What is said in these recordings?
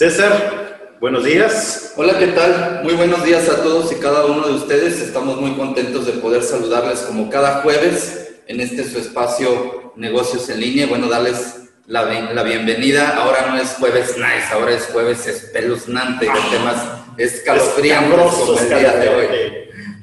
César, buenos días. Hola, ¿qué tal? Muy buenos días a todos y cada uno de ustedes. Estamos muy contentos de poder saludarles como cada jueves en este su espacio Negocios en Línea. Bueno, darles la, la bienvenida. Ahora no es jueves nice, ahora es jueves espeluznante de temas escalofriantes como el día de hoy.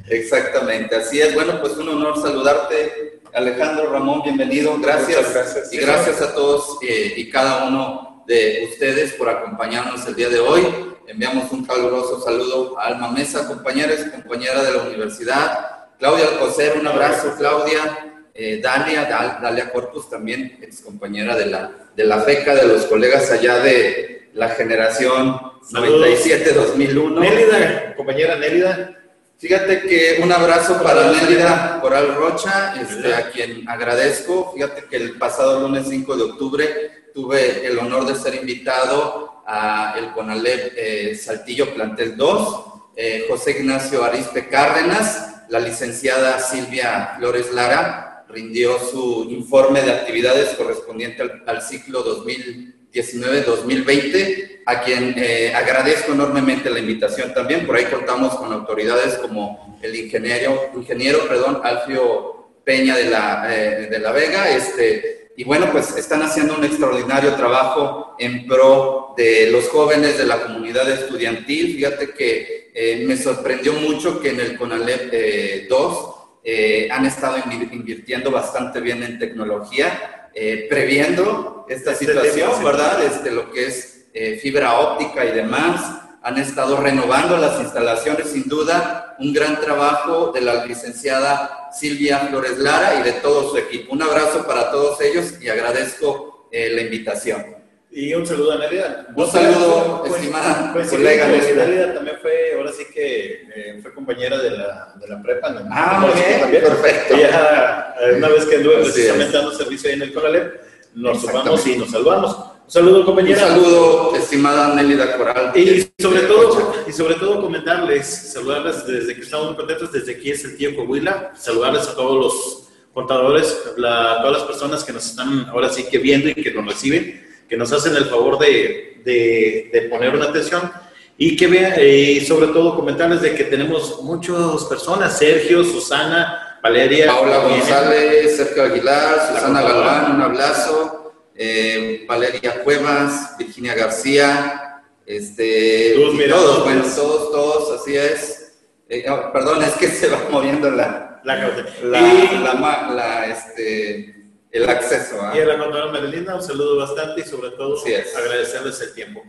Exactamente, así es. Bueno, pues un honor saludarte, Alejandro Ramón, bienvenido. Gracias. gracias. Y gracias a todos eh, y cada uno de ustedes por acompañarnos el día de hoy. Enviamos un caluroso saludo a Alma Mesa, compañeras y compañera de la universidad. Claudia Alcocer, un abrazo, Claudia. Eh, Dalia, Dalia Corpus, también ex compañera de la, de la FECA, de los colegas allá de la generación 97-2001. Nélida, compañera Nélida. Fíjate que un abrazo para Nélida Coral Rocha, este, a quien agradezco. Fíjate que el pasado lunes 5 de octubre tuve el honor de ser invitado a el CONALEP eh, Saltillo Plantel 2, eh, José Ignacio Arispe Cárdenas, la licenciada Silvia Flores Lara rindió su informe de actividades correspondiente al, al ciclo 2019-2020, a quien eh, agradezco enormemente la invitación también. Por ahí contamos con autoridades como el ingeniero, ingeniero perdón, Alfio Peña de la, de la Vega, este, y bueno, pues están haciendo un extraordinario trabajo en pro de los jóvenes de la comunidad estudiantil. Fíjate que eh, me sorprendió mucho que en el CONALEP eh, 2 eh, han estado invirtiendo bastante bien en tecnología, eh, previendo esta Este situación. ¿verdad? Este, lo que es eh, fibra óptica y demás. Han estado renovando las instalaciones, sin duda, un gran trabajo de la licenciada Silvia Flores Lara y de todo su equipo. Un abrazo para todos ellos y agradezco eh, la invitación. Y un saludo a Nélida. Un saludo, Pues- estimada coincidimos, colega Nélida. Nélida también fue, ahora sí que eh, fue compañera de la, de la prepa. ¿no? Ah, muy sí bien, también. perfecto. Ella, eh, una vez que anduve Así precisamente es. dando servicio ahí en el Conalep, nos sumamos y nos saludamos. Un saludo, Un compañera. saludo, estimada Nélida Coral. Y sobre todo, y sobre todo comentarles, saludarles desde que estamos muy contentos, desde aquí es el tío Coahuila, saludarles a todos los contadores, a todas las personas que nos están ahora sí que viendo y que nos reciben, que nos hacen el favor de, de, de poner una atención y que vean, y sobre todo comentarles de que tenemos muchas personas, Sergio, Susana, Valeria, vienen. González, Sergio Aguilar, Susana. Galván, un abrazo. Eh, Valeria Cuevas, Virginia García, este, Todos y mirando. todos, bueno, todos, todos, así es. Eh, ah, perdón, es que se va moviendo la, la, la, y, la este, el acceso. ¿ah? y a la contadora Marilina, un saludo bastante y sobre todo agradecerles el tiempo.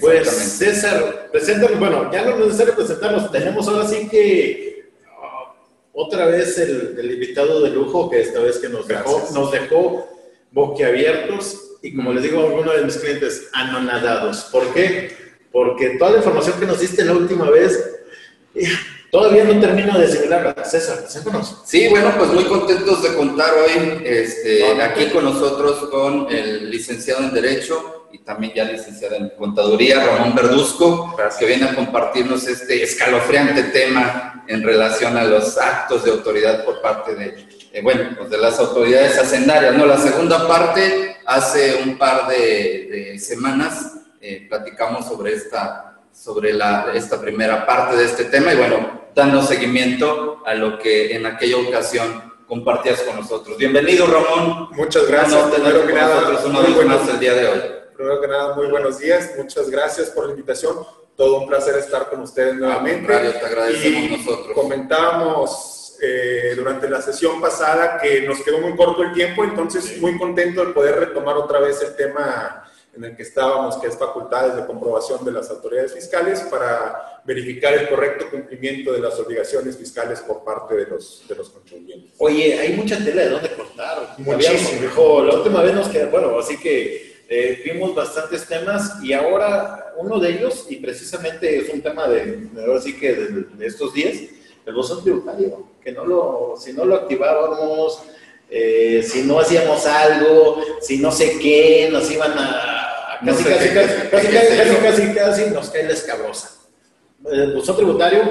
Pues. César, preséntanos, bueno, ya no es necesario presentarnos, tenemos ahora sí que ah, otra vez el, el invitado de lujo que esta vez que nos dejó, nos dejó boquiabiertos y como les digo a algunos de mis clientes, anonadados. ¿Por qué? Porque toda la información que nos diste la última vez, eh, todavía no termino de asimilarla. César, preséntanos. Sí, bueno, pues muy contentos de contar hoy este, aquí con nosotros con el licenciado en Derecho y también ya licenciado en Contaduría, Ramón Verduzco, que viene a compartirnos este escalofriante tema en relación a los actos de autoridad por parte de, eh, bueno, pues de las autoridades hacendarias. No, la segunda parte, hace un par de, de semanas eh, platicamos sobre esta, sobre la, esta primera parte de este tema y bueno, dando seguimiento a lo que en aquella ocasión compartías con nosotros. Bienvenido, Ramón. Muchas gracias. Honor Primero que nada, una vez buenos, más el día de hoy. primero que nada, muy buenos días. Muchas gracias por la invitación. Todo un placer estar con ustedes Al nuevamente. contrario, te agradecemos Y nosotros. Comentábamos eh, durante la sesión pasada que nos quedó muy corto el tiempo, entonces muy contento de poder retomar otra vez el tema en el que estábamos, que es facultades de comprobación de las autoridades fiscales para verificar el correcto cumplimiento de las obligaciones fiscales por parte de los, de los contribuyentes. Oye, hay mucha tela de dónde cortar. Muchísimo. Dijo, la última vez nos quedó, bueno, así que eh, vimos bastantes temas y ahora uno de ellos, y precisamente es un tema de, de ahora sí que de, de estos días, el bosón tributario, que no lo, si no lo activábamos, eh, si no hacíamos algo, si no sé qué, nos iban a... Casi, sé casi, qué- casi, qué- casi, qué casi, casi, nos cae la escabrosa. El buzón tributario,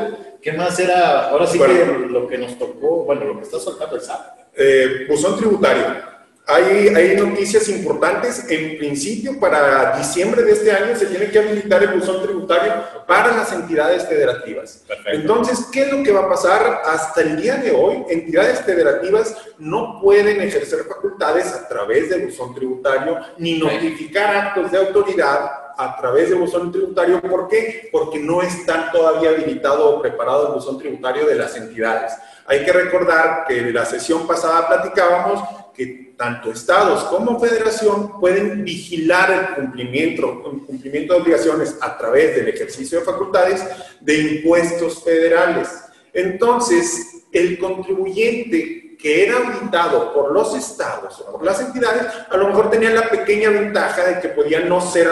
¿qué más era? Ahora sí Bueno. que lo que nos tocó, bueno, lo que está soltando el SAT. Eh, buzón tributario. Hay, hay, noticias importantes. En principio, para diciembre de este año se tiene que habilitar el buzón tributario para las entidades federativas. Entonces, ¿qué es lo que va a pasar? Hasta el día de hoy, entidades federativas no pueden ejercer facultades a través del buzón tributario ni notificar actos de autoridad a través del buzón tributario. ¿Por qué? Porque no está todavía habilitado o preparado el buzón tributario de las entidades. Hay que recordar que en la sesión pasada platicábamos que tanto estados como federación pueden vigilar el cumplimiento, el cumplimiento de obligaciones a través del ejercicio de facultades de impuestos federales. Entonces, el contribuyente que era auditado por los estados o por las entidades, a lo mejor tenía la pequeña ventaja de que podía no ser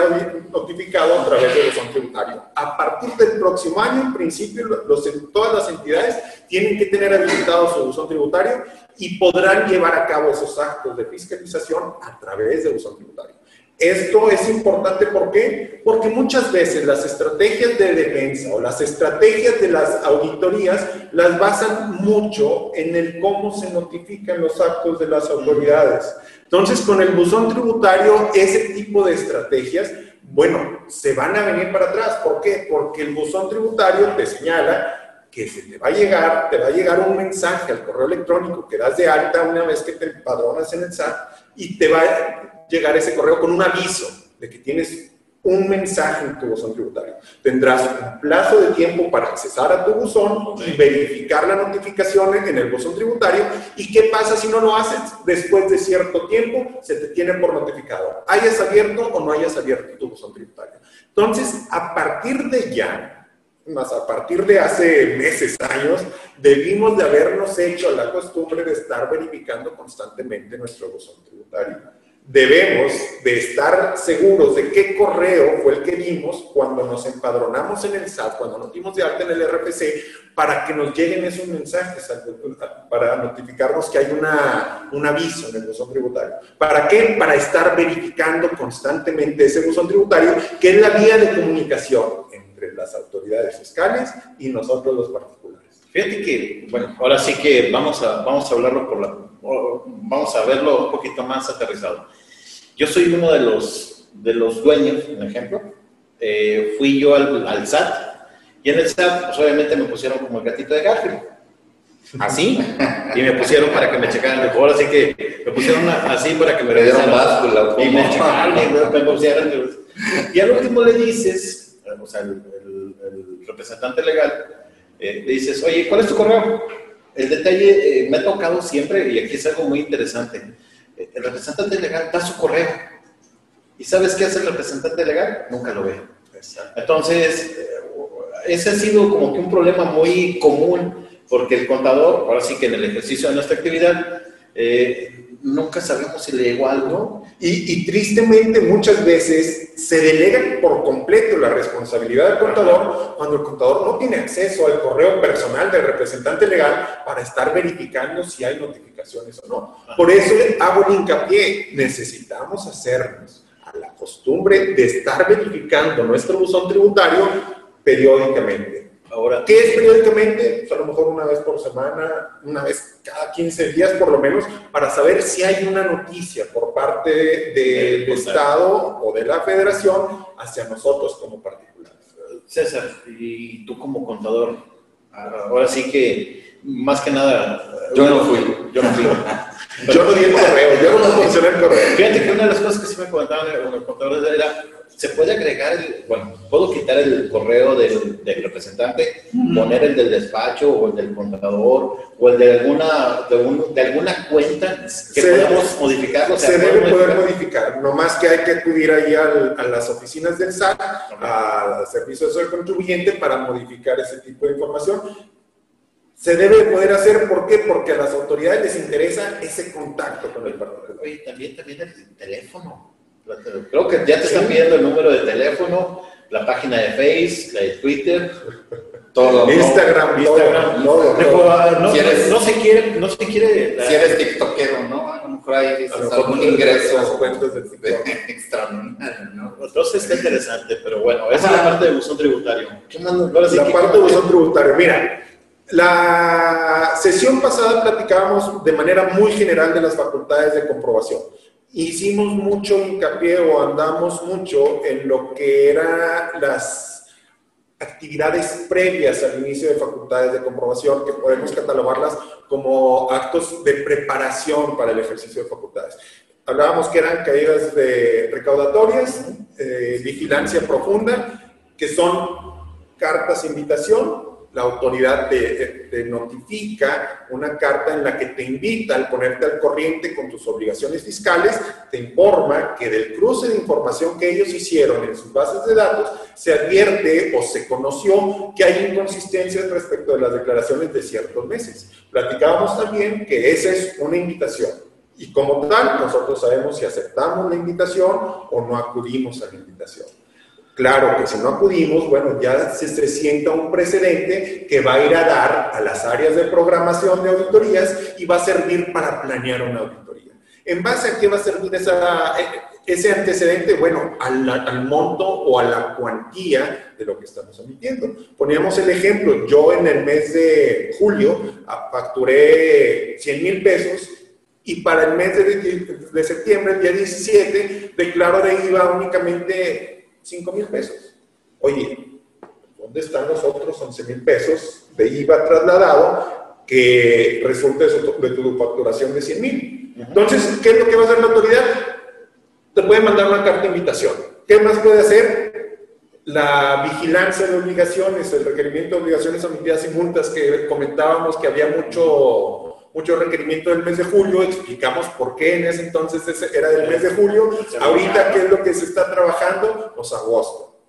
notificado a través del buzón tributario. A partir del próximo año, en principio, todas las entidades tienen que tener habilitado su buzón tributario y podrán llevar a cabo esos actos de fiscalización a través del buzón tributario. Esto es importante, ¿por qué? Porque muchas veces las estrategias de defensa o las estrategias de las auditorías las basan mucho en el cómo se notifican los actos de las autoridades. Entonces, con el buzón tributario, ese tipo de estrategias, bueno, se van a venir para atrás. ¿Por qué? Porque el buzón tributario te señala que se te va a llegar, te va a llegar un mensaje al correo electrónico que das de alta una vez que te empadronas en el SAT y te va llegar ese correo con un aviso de que tienes un mensaje en tu buzón tributario. Tendrás un plazo de tiempo para accesar a tu buzón y verificar la notificación en el buzón tributario. ¿Y qué pasa si no lo haces? Después de cierto tiempo se te tiene por notificado. Hayas abierto o no hayas abierto tu buzón tributario. Entonces, a partir de ya, más a partir de hace meses, años, debimos de habernos hecho la costumbre de estar verificando constantemente nuestro buzón tributario debemos de estar seguros de qué correo fue el que dimos cuando nos empadronamos en el SAT, cuando nos dimos de alta en el RFC, para que nos lleguen esos mensajes, para notificarnos que hay una, un aviso en el buzón tributario. ¿Para qué? Para estar verificando constantemente ese buzón tributario, que es la vía de comunicación entre las autoridades fiscales y nosotros los particulares. Fíjate que, bueno, ahora sí que vamos a, vamos a hablarlo por la, vamos a verlo un poquito más aterrizado. Yo soy uno de los, de los dueños, un ejemplo. Eh, fui yo al, al, SAT y en el SAT, pues obviamente me pusieron como el gatito de Garfield. Así. Y me pusieron para que me checaran mejor. Así que me pusieron así para que me dieron báscula. Y me checaron y me, pusieron. Y al último le dices, o sea, el, el, representante legal, eh, le dices, oye, ¿cuál es tu correo? El detalle eh, me ha tocado siempre, y aquí es algo muy interesante, eh, el representante legal da su correo. ¿Y sabes qué hace el representante legal? Nunca lo ve. Entonces, eh, ese ha sido como que un problema muy común, porque el contador, ahora sí que en el ejercicio de nuestra actividad, nunca sabemos si le llegó algo. Y, y, tristemente muchas veces se delega por completo la responsabilidad del contador cuando el contador no tiene acceso al correo personal del representante legal para estar verificando si hay notificaciones o no. Por eso hago el hincapié, necesitamos hacernos a la costumbre de estar verificando nuestro buzón tributario periódicamente Ahora, ¿qué es periódicamente? Pues a lo mejor una vez por semana, una vez cada 15 días por lo menos, para saber si hay una noticia por parte del Estado o de la Federación hacia nosotros como particulares. César, y tú como contador, ahora sí que más que nada... Yo no fui. Yo no fui. yo no di el correo, yo no funcioné el correo. Fíjate que una de las cosas que sí me comentaban los contadores era se puede agregar, el, bueno, puedo quitar el correo del, del representante, poner el del despacho o el del contador o el de alguna, de, un, de alguna cuenta que podamos modificar. se debe poder modificar, no más que hay que acudir ahí al, a las oficinas del SAT, al servicio del contribuyente para modificar ese tipo de información. Se debe poder hacer, ¿por qué? Porque a las autoridades les interesa ese contacto con el particular. Oye, también, también el teléfono. Creo que ya te están pidiendo el número de teléfono, la página de Facebook, la de Twitter, todo. Instagram, Instagram. No, no, se quiere, no se quiere. Si eres tiktokero, ¿no? A lo mejor ahí dices algún ingreso extra, ¿no? Entonces está interesante, pero bueno, esa es la parte de buzón tributario. la parte de buzón tributario, mira, La sesión pasada platicábamos de manera muy general de las facultades de comprobación. Hicimos mucho hincapié o andamos mucho en lo que eran las actividades previas al inicio de facultades de comprobación, que podemos catalogarlas como actos de preparación para el ejercicio de facultades. Hablábamos que eran caídas de recaudatorias, eh, vigilancia profunda, que son cartas de invitación, la autoridad te, notifica una carta en la que te invita al ponerte al corriente con tus obligaciones fiscales, te informa que del cruce de información que ellos hicieron en sus bases de datos, se advierte o se conoció que hay inconsistencias respecto de las declaraciones de ciertos meses. Platicábamos también que esa es una invitación. Y como tal, nosotros sabemos si aceptamos la invitación o no acudimos a la invitación. Claro que si no acudimos, bueno, ya se, sienta un precedente que va a ir a dar a las áreas de programación de auditorías y va a servir para planear una auditoría. ¿En base a qué va a servir esa, ese antecedente? Bueno, al, al, monto o a la cuantía de lo que estamos emitiendo. Poníamos el ejemplo, yo en el mes de julio facturé 100 mil pesos y para el mes de, de septiembre, el día 17, declaro de IVA únicamente 5 mil pesos. Oye, ¿dónde están los otros 11 mil pesos de IVA trasladado que resulta de, tu facturación de 100 mil? Entonces, ¿qué es lo que va a hacer la autoridad? Te puede mandar una carta de invitación. ¿Qué más puede hacer? La vigilancia de obligaciones, el requerimiento de obligaciones omitidas y multas que comentábamos que había mucho mucho requerimiento del mes de julio, explicamos por qué en ese entonces era del mes de julio, ahorita qué es lo que se está trabajando, pues agosto.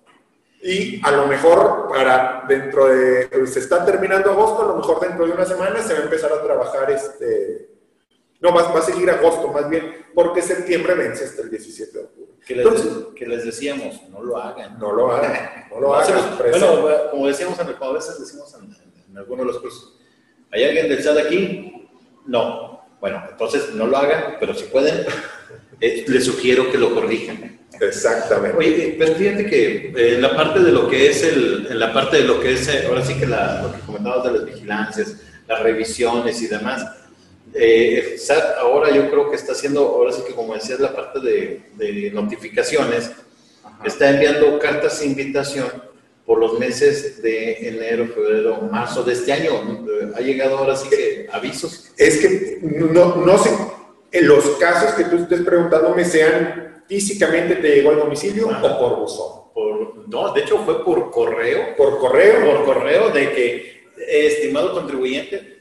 Y a lo mejor para dentro de, se está terminando agosto, a lo mejor dentro de una semana se va a empezar a trabajar este, no, va, va a seguir agosto más bien, porque septiembre vence hasta el 17 de octubre. Que les, Entonces, que les decíamos, no lo hagan. No lo hagan, no lo hagan. bueno, como decíamos en, a veces decimos en, en algunos de los cursos, ¿hay alguien del chat aquí? No. Bueno, entonces no lo hagan, pero si pueden, eh, les sugiero que lo corrijan. Exactamente. Oye, pero fíjate que eh, en la parte de lo que es el, en la parte de lo que es, eh, ahora sí que la, lo que comentabas de las vigilancias, las revisiones y demás, eh, ahora yo creo que está haciendo, ahora sí que como decías, la parte de, de notificaciones, está enviando cartas de invitación por los meses de enero, febrero, marzo de este año. Ha llegado ahora sí que avisos. Es que no, no sé, en los casos que tú estés preguntándome sean físicamente te llegó al domicilio o por buzón. Por, no, de hecho fue por correo. Por correo. Por correo de que, estimado contribuyente,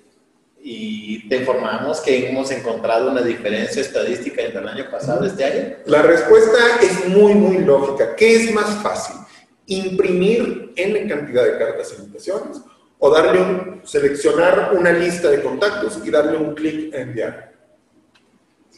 y te informamos que hemos encontrado una diferencia estadística entre el año pasado este año. La respuesta es muy, muy lógica. ¿Qué es más fácil? Imprimir en cantidad de cartas e invitaciones o darle un, seleccionar una lista de contactos y darle un clic a enviar.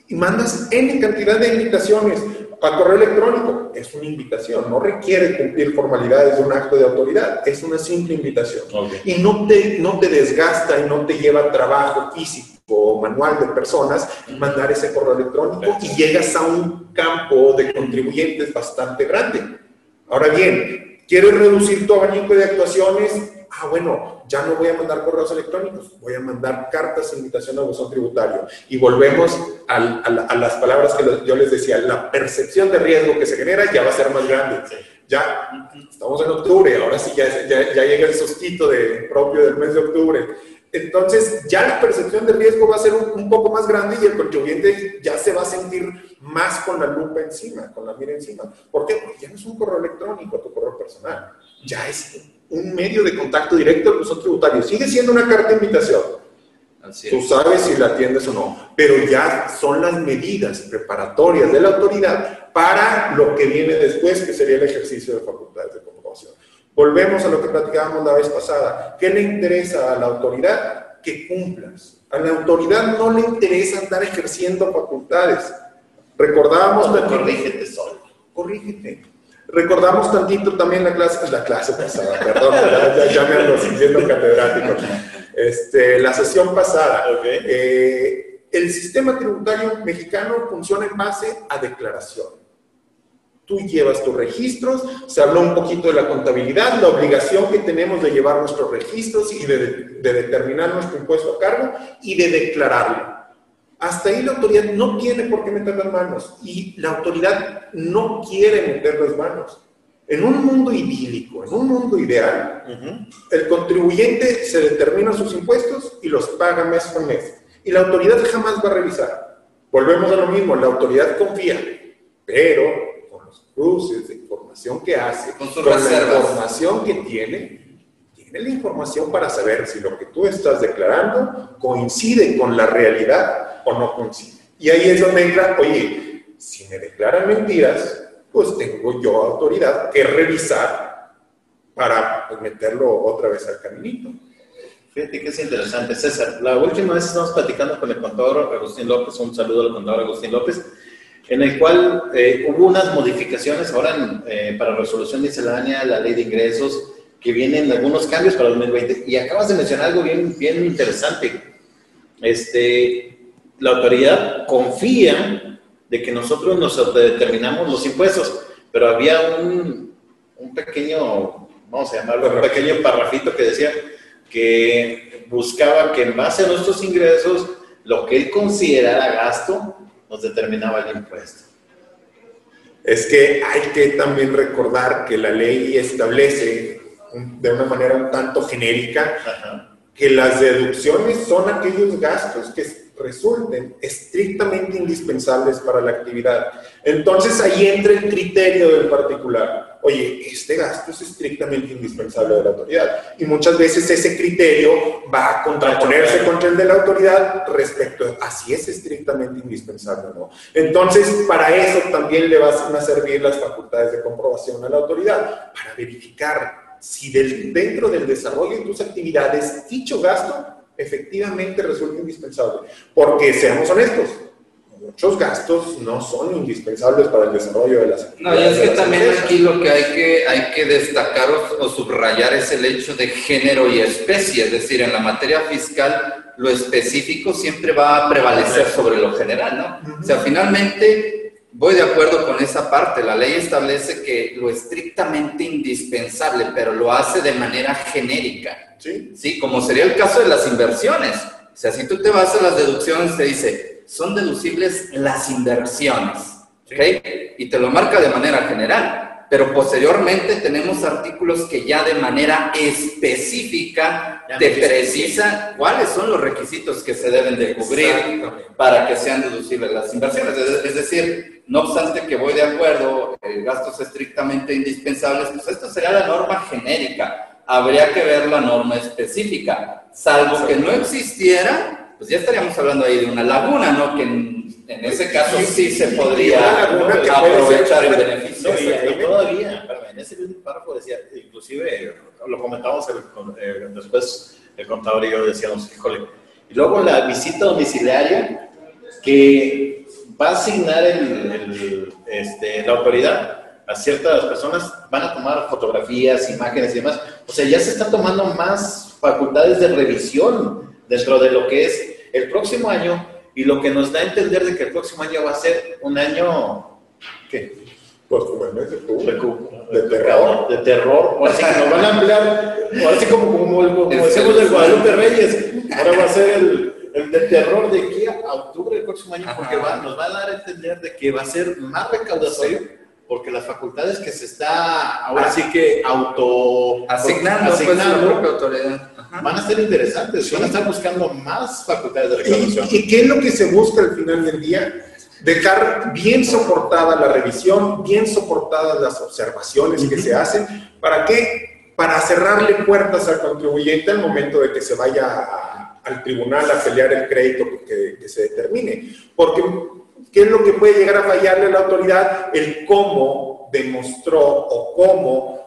Y mandas N cantidad de invitaciones a correo electrónico. Es una invitación, no requiere cumplir formalidades de un acto de autoridad, es una simple invitación. Y no te, no te desgasta y no te lleva trabajo físico o manual de personas mandar ese correo electrónico y llegas a un campo de contribuyentes bastante grande. Ahora bien, ¿quieres reducir tu abanico de actuaciones? Ah, bueno, ya no voy a mandar correos electrónicos, voy a mandar cartas de invitación a buzón tributario. Y volvemos a, las palabras que yo les decía, la percepción de riesgo que se genera ya va a ser más grande. Ya estamos en octubre, ahora sí ya, ya, ya llega el sostito de, propio del mes de octubre entonces ya la percepción de riesgo va a ser un, poco más grande y el contribuyente ya se va a sentir más con la lupa encima, con la mira encima. ¿Por qué? Porque ya no es un correo electrónico, tu correo personal. Ya es un medio de contacto directo al buzón tributario. Sigue siendo una carta de invitación. Tú sabes si la atiendes o no, pero ya son las medidas preparatorias de la autoridad para lo que viene después, que sería el ejercicio de facultades de comprobación. Volvemos a lo que platicábamos la vez pasada. ¿Qué le interesa a la autoridad? Que cumplas. A la autoridad no le interesa andar ejerciendo facultades. Recordábamos... No, corrígete solo. Corrígete. Recordamos tantito también la clase, la clase pasada, perdón, ya, me ando sintiendo catedrático. Este, la sesión pasada. Eh, el sistema tributario mexicano funciona en base a declaración. Tú llevas tus registros, se habló un poquito de la contabilidad, la obligación que tenemos de llevar nuestros registros y de, de determinar nuestro impuesto a cargo y de declararlo. Hasta ahí la autoridad no tiene por qué meter las manos y la autoridad no quiere meter las manos. En un mundo idílico, en un mundo ideal, el contribuyente se determina sus impuestos y los paga mes con mes. Y la autoridad jamás va a revisar. Volvemos a lo mismo, la autoridad confía, pero cruces de información que hace, con, la información que tiene, tiene la información para saber si lo que tú estás declarando coincide con la realidad o no coincide. Y ahí es donde entra, oye, si me declaran mentiras, pues tengo yo autoridad que revisar para pues, meterlo otra vez al caminito. Fíjate que es interesante, César. La última vez estamos platicando con el contador Agustín López, un saludo al contador Agustín López, en el cual eh, hubo unas modificaciones ahora eh, para resolución miscelánea, la ley de ingresos, que vienen algunos cambios para 2020. Y acabas de mencionar algo bien, bien interesante. Este, la autoridad confía de que nosotros nos determinamos los impuestos, pero había un, un pequeño, vamos a llamarlo, un pequeño parrafito que decía que buscaba que en base a nuestros ingresos, lo que él considerara gasto, nos determinaba el impuesto. Es que hay que también recordar que la ley establece de una manera un tanto genérica que las deducciones son aquellos gastos que resulten estrictamente indispensables para la actividad. Entonces ahí entra el criterio del particular. Oye, este gasto es estrictamente indispensable de la autoridad. Y muchas veces ese criterio va a contraponerse contra el de la autoridad respecto a si es estrictamente indispensable o no. Entonces, para eso también le van a servir las facultades de comprobación a la autoridad, para verificar si dentro del desarrollo de tus actividades dicho gasto efectivamente resulta indispensable. Porque, seamos honestos, muchos gastos no son indispensables para el desarrollo de las actividades. No, y es que también aquí lo que hay que, hay que destacar o, subrayar es el hecho de género y especie, es decir, en la materia fiscal lo específico siempre va a prevalecer sobre lo general, ¿no? O sea, finalmente voy de acuerdo con esa parte, la ley establece que lo estrictamente indispensable, pero lo hace de manera genérica. Sí. como sería el caso de las inversiones. O sea, si tú te vas a las deducciones, te dice, son deducibles las inversiones. ¿Ok? Y te lo marca de manera general. Pero posteriormente tenemos artículos que ya de manera específica te precisan cuáles son los requisitos que se deben de cubrir para que sean deducibles las inversiones. Es decir, no obstante que voy de acuerdo, eh, gastos estrictamente indispensables, pues esto sería la norma genérica habría que ver la norma específica. Salvo que no existiera, pues ya estaríamos hablando ahí de una laguna, ¿no? Que en, ese caso sí, se podría aprovechar el beneficio. y, todavía, en ese mismo párrafo decía, inclusive lo comentamos después, el contador y yo decíamos, híjole, y luego la visita domiciliaria que va a asignar el, este, la autoridad a ciertas personas, van a tomar fotografías, imágenes y demás. O sea, ya se está tomando más facultades de revisión dentro de lo que es el próximo año y lo que nos da a entender de que el próximo año va a ser un año, ¿qué? Pues como el mes de de, terror. De terror, o así que nos van a ampliar, o así como, como, como, decimos del Guadalupe Reyes, ahora va a ser el, el de terror de aquí a octubre del próximo año, porque va, nos va a dar a entender de que va a ser más recaudatorio porque las facultades que se está ahora sí que auto asignando, pues, autoridad. Van a ser interesantes, van a estar buscando más facultades de reclamación. ¿Y, qué es lo que se busca al final del día? Dejar bien soportada la revisión, bien soportadas las observaciones que se hacen. ¿Para qué? Para cerrarle puertas al contribuyente al momento de que se vaya al tribunal a pelear el crédito que, que se determine. Porque ¿Qué es lo que puede llegar a fallarle a la autoridad? El cómo demostró o cómo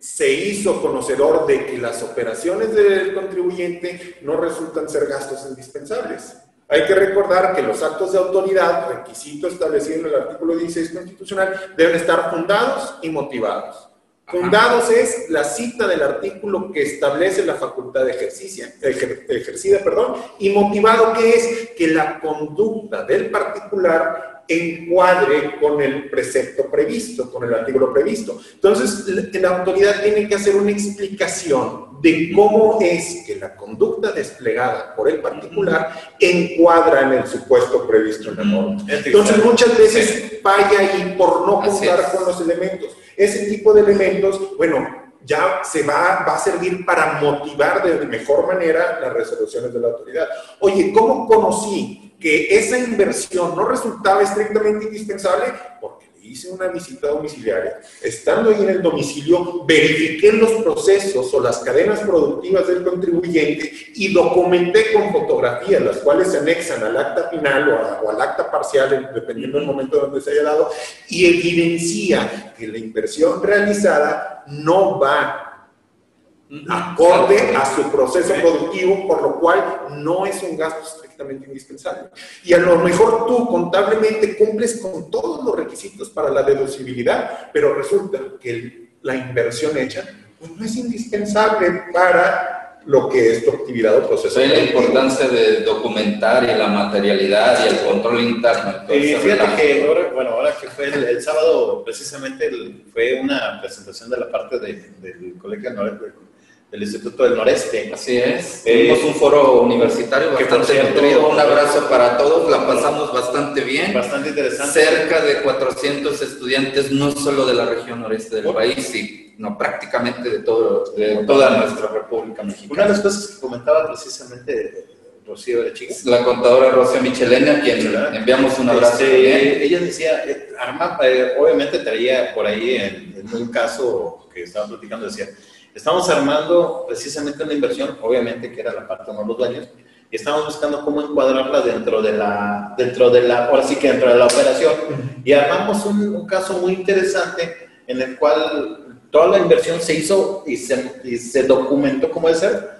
se hizo conocedor de que las operaciones del contribuyente no resultan ser gastos indispensables. Hay que recordar que los actos de autoridad, requisito establecido en el artículo 16 constitucional, deben estar fundados y motivados. Fundados es la cita del artículo que establece la facultad de ejercicia, ejercida, perdón, y motivado que es que la conducta del particular encuadre con el precepto previsto, con el artículo previsto. Entonces, la autoridad tiene que hacer una explicación de cómo es que la conducta desplegada por el particular encuadra en el supuesto previsto en la norma. Entonces, muchas veces falla ahí por no contar con los elementos. Ese tipo de elementos, bueno, ya se va, va a servir para motivar de mejor manera las resoluciones de la autoridad. Oye, ¿cómo conocí que esa inversión no resultaba estrictamente indispensable porque le hice una visita domiciliaria. Estando ahí en el domicilio, verifiqué los procesos o las cadenas productivas del contribuyente y documenté con fotografías, las cuales se anexan al acta final o, al acta parcial, dependiendo del momento donde se haya dado, y evidencia que la inversión realizada no va acorde a su proceso productivo, por lo cual no es un gasto indispensable. Y a lo mejor tú contablemente cumples con todos los requisitos para la deducibilidad, pero resulta que la inversión hecha pues, no es indispensable para lo que es tu actividad o proceso. la importancia de documentar y la materialidad y el control interno. Y fíjate que ahora, bueno, ahora que fue el, sábado, precisamente fue una presentación de la parte del Colegio del Instituto del Noreste. Así es. Tuvimos un foro universitario bastante nutrido. Un abrazo para todos. La pasamos bastante bien. Bastante interesante. Cerca de 400 estudiantes, no solo de la región noreste del país, sino prácticamente de, todo, de toda nuestra República Mexicana. Una de las cosas que comentaba precisamente Rocío de Chicas. La contadora Rocío Michelena, a quien enviamos un abrazo. Este, ella decía, eh, Arma, eh, obviamente traía por ahí en, en un caso que estaba platicando, decía, Estamos armando precisamente una inversión, obviamente que era la parte de los dueños, y estamos buscando cómo encuadrarla dentro de la, dentro de la, ahora sí que dentro de la operación. Y armamos un, caso muy interesante en el cual toda la inversión se hizo y se, y se documentó como debe ser,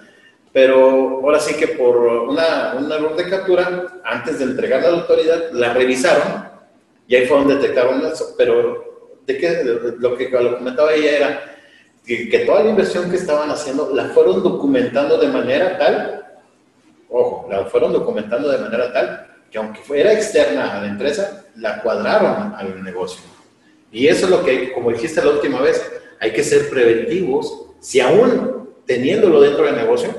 pero ahora sí que por una, un error de captura, antes de entregarla a la autoridad, la revisaron y ahí fue donde detectaron eso. Pero de qué, lo que lo comentaba ella era que, toda la inversión que estaban haciendo la fueron documentando de manera tal, ojo, la fueron documentando de manera tal que aunque fuera externa a la empresa, la cuadraron al negocio. Y eso es lo que, como dijiste la última vez, hay que ser preventivos, si aún teniéndolo dentro del negocio,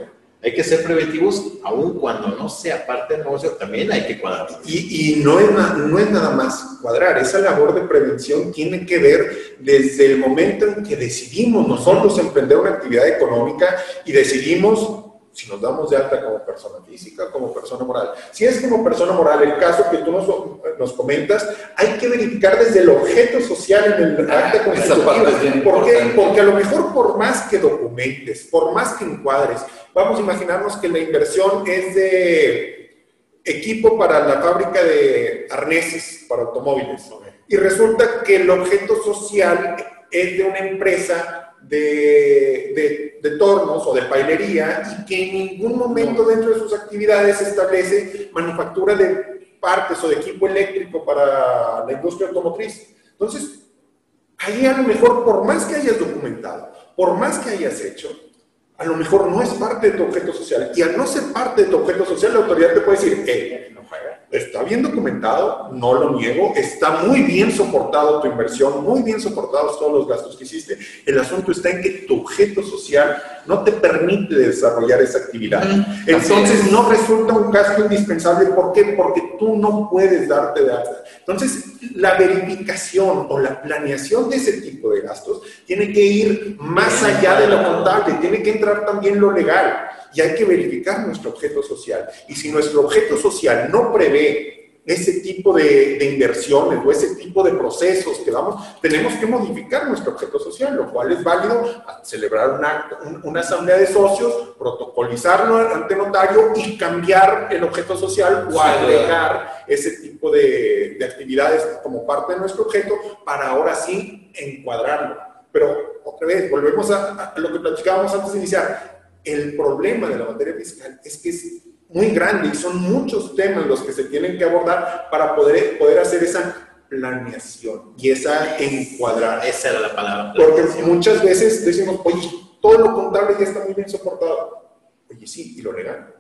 hay que ser preventivos, aun cuando no sea parte del negocio, también hay que cuadrar. Y, y no, es no es nada más cuadrar, esa labor de prevención tiene que ver desde el momento en que decidimos nosotros emprender una actividad económica y decidimos si nos damos de alta como persona física, como persona moral. Si es como persona moral el caso que tú nos, nos comentas, hay que verificar desde el objeto social en el acta ah, constitutiva. ¿Por qué? Porque a lo mejor por más que documentes, por más que encuadres, vamos a imaginarnos que la inversión es de equipo para la fábrica de arneses para automóviles. Y resulta que el objeto social es de una empresa de, de, tornos o de pailería y que en ningún momento dentro de sus actividades establece manufactura de partes o de equipo eléctrico para la industria automotriz. Entonces, ahí a lo mejor, por más que hayas documentado, por más que hayas hecho, a lo mejor no es parte de tu objeto social. Y al no ser parte de tu objeto social, la autoridad te puede decir, no juega está bien documentado, no lo niego, está muy bien soportado tu inversión, muy bien soportados todos los gastos que hiciste. El asunto está en que tu objeto social no te permite desarrollar esa actividad. Entonces no resulta un gasto indispensable. ¿Por qué? Porque tú no puedes darte de alta. Entonces, la verificación o la planeación de ese tipo de gastos tiene que ir más allá de lo contable, tiene que entrar también lo legal y hay que verificar nuestro objeto social. Y si nuestro objeto social no prevé ese tipo de, inversiones o ese tipo de procesos que vamos, tenemos que modificar nuestro objeto social, lo cual es válido celebrar una, una asamblea de socios, protocolizarlo ante notario y cambiar el objeto social o agregar ese tipo de, de actividades como parte de nuestro objeto para ahora sí encuadrarlo. Pero otra vez, volvemos a, a lo que platicábamos antes de iniciar el problema de la materia fiscal es que es muy grande y son muchos temas los que se tienen que abordar para poder, poder hacer esa planeación y esa encuadrar. Esa era la palabra. Porque muchas veces decimos, oye, todo lo contable ya está muy bien soportado. Oye, sí, y lo legal.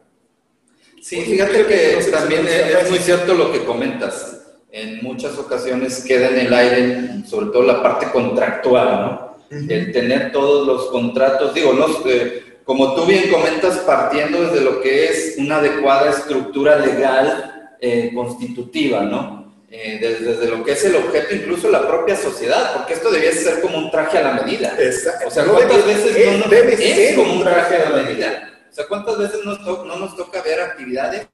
Sí, fíjate que también es, muy cierto lo que comentas. En muchas ocasiones queda en el aire, sobre todo la parte contractual, ¿no? El tener todos los contratos, digo, no, eh, como tú bien comentas, partiendo desde lo que es una adecuada estructura legal eh, constitutiva, ¿no? Eh, desde, lo que es el objeto, incluso la propia sociedad, porque esto debía ser como un traje a la medida. Exacto. O sea, ¿cuántas veces no nos, es como un traje a la medida? O sea, ¿cuántas veces no nos toca ver actividades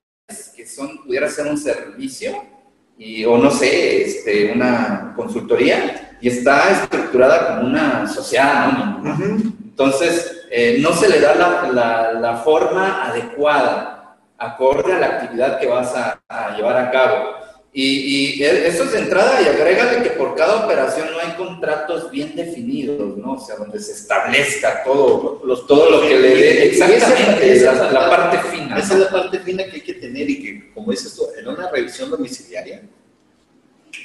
que son, pudiera ser un servicio y, o no sé, este, una consultoría y está estructurada como una sociedad ¿no? Entonces, eh, no se le da la, la, la, forma adecuada, acorde a la actividad que vas a, a llevar a cabo. Y, y, eso es de entrada y agrégale que por cada operación no hay contratos bien definidos, ¿no? O sea, donde se establezca todo, los, todo lo que le dé exactamente, esa, la, la, parte fina. Esa es la parte fina que hay que tener y que, como dices tú, en una revisión domiciliaria,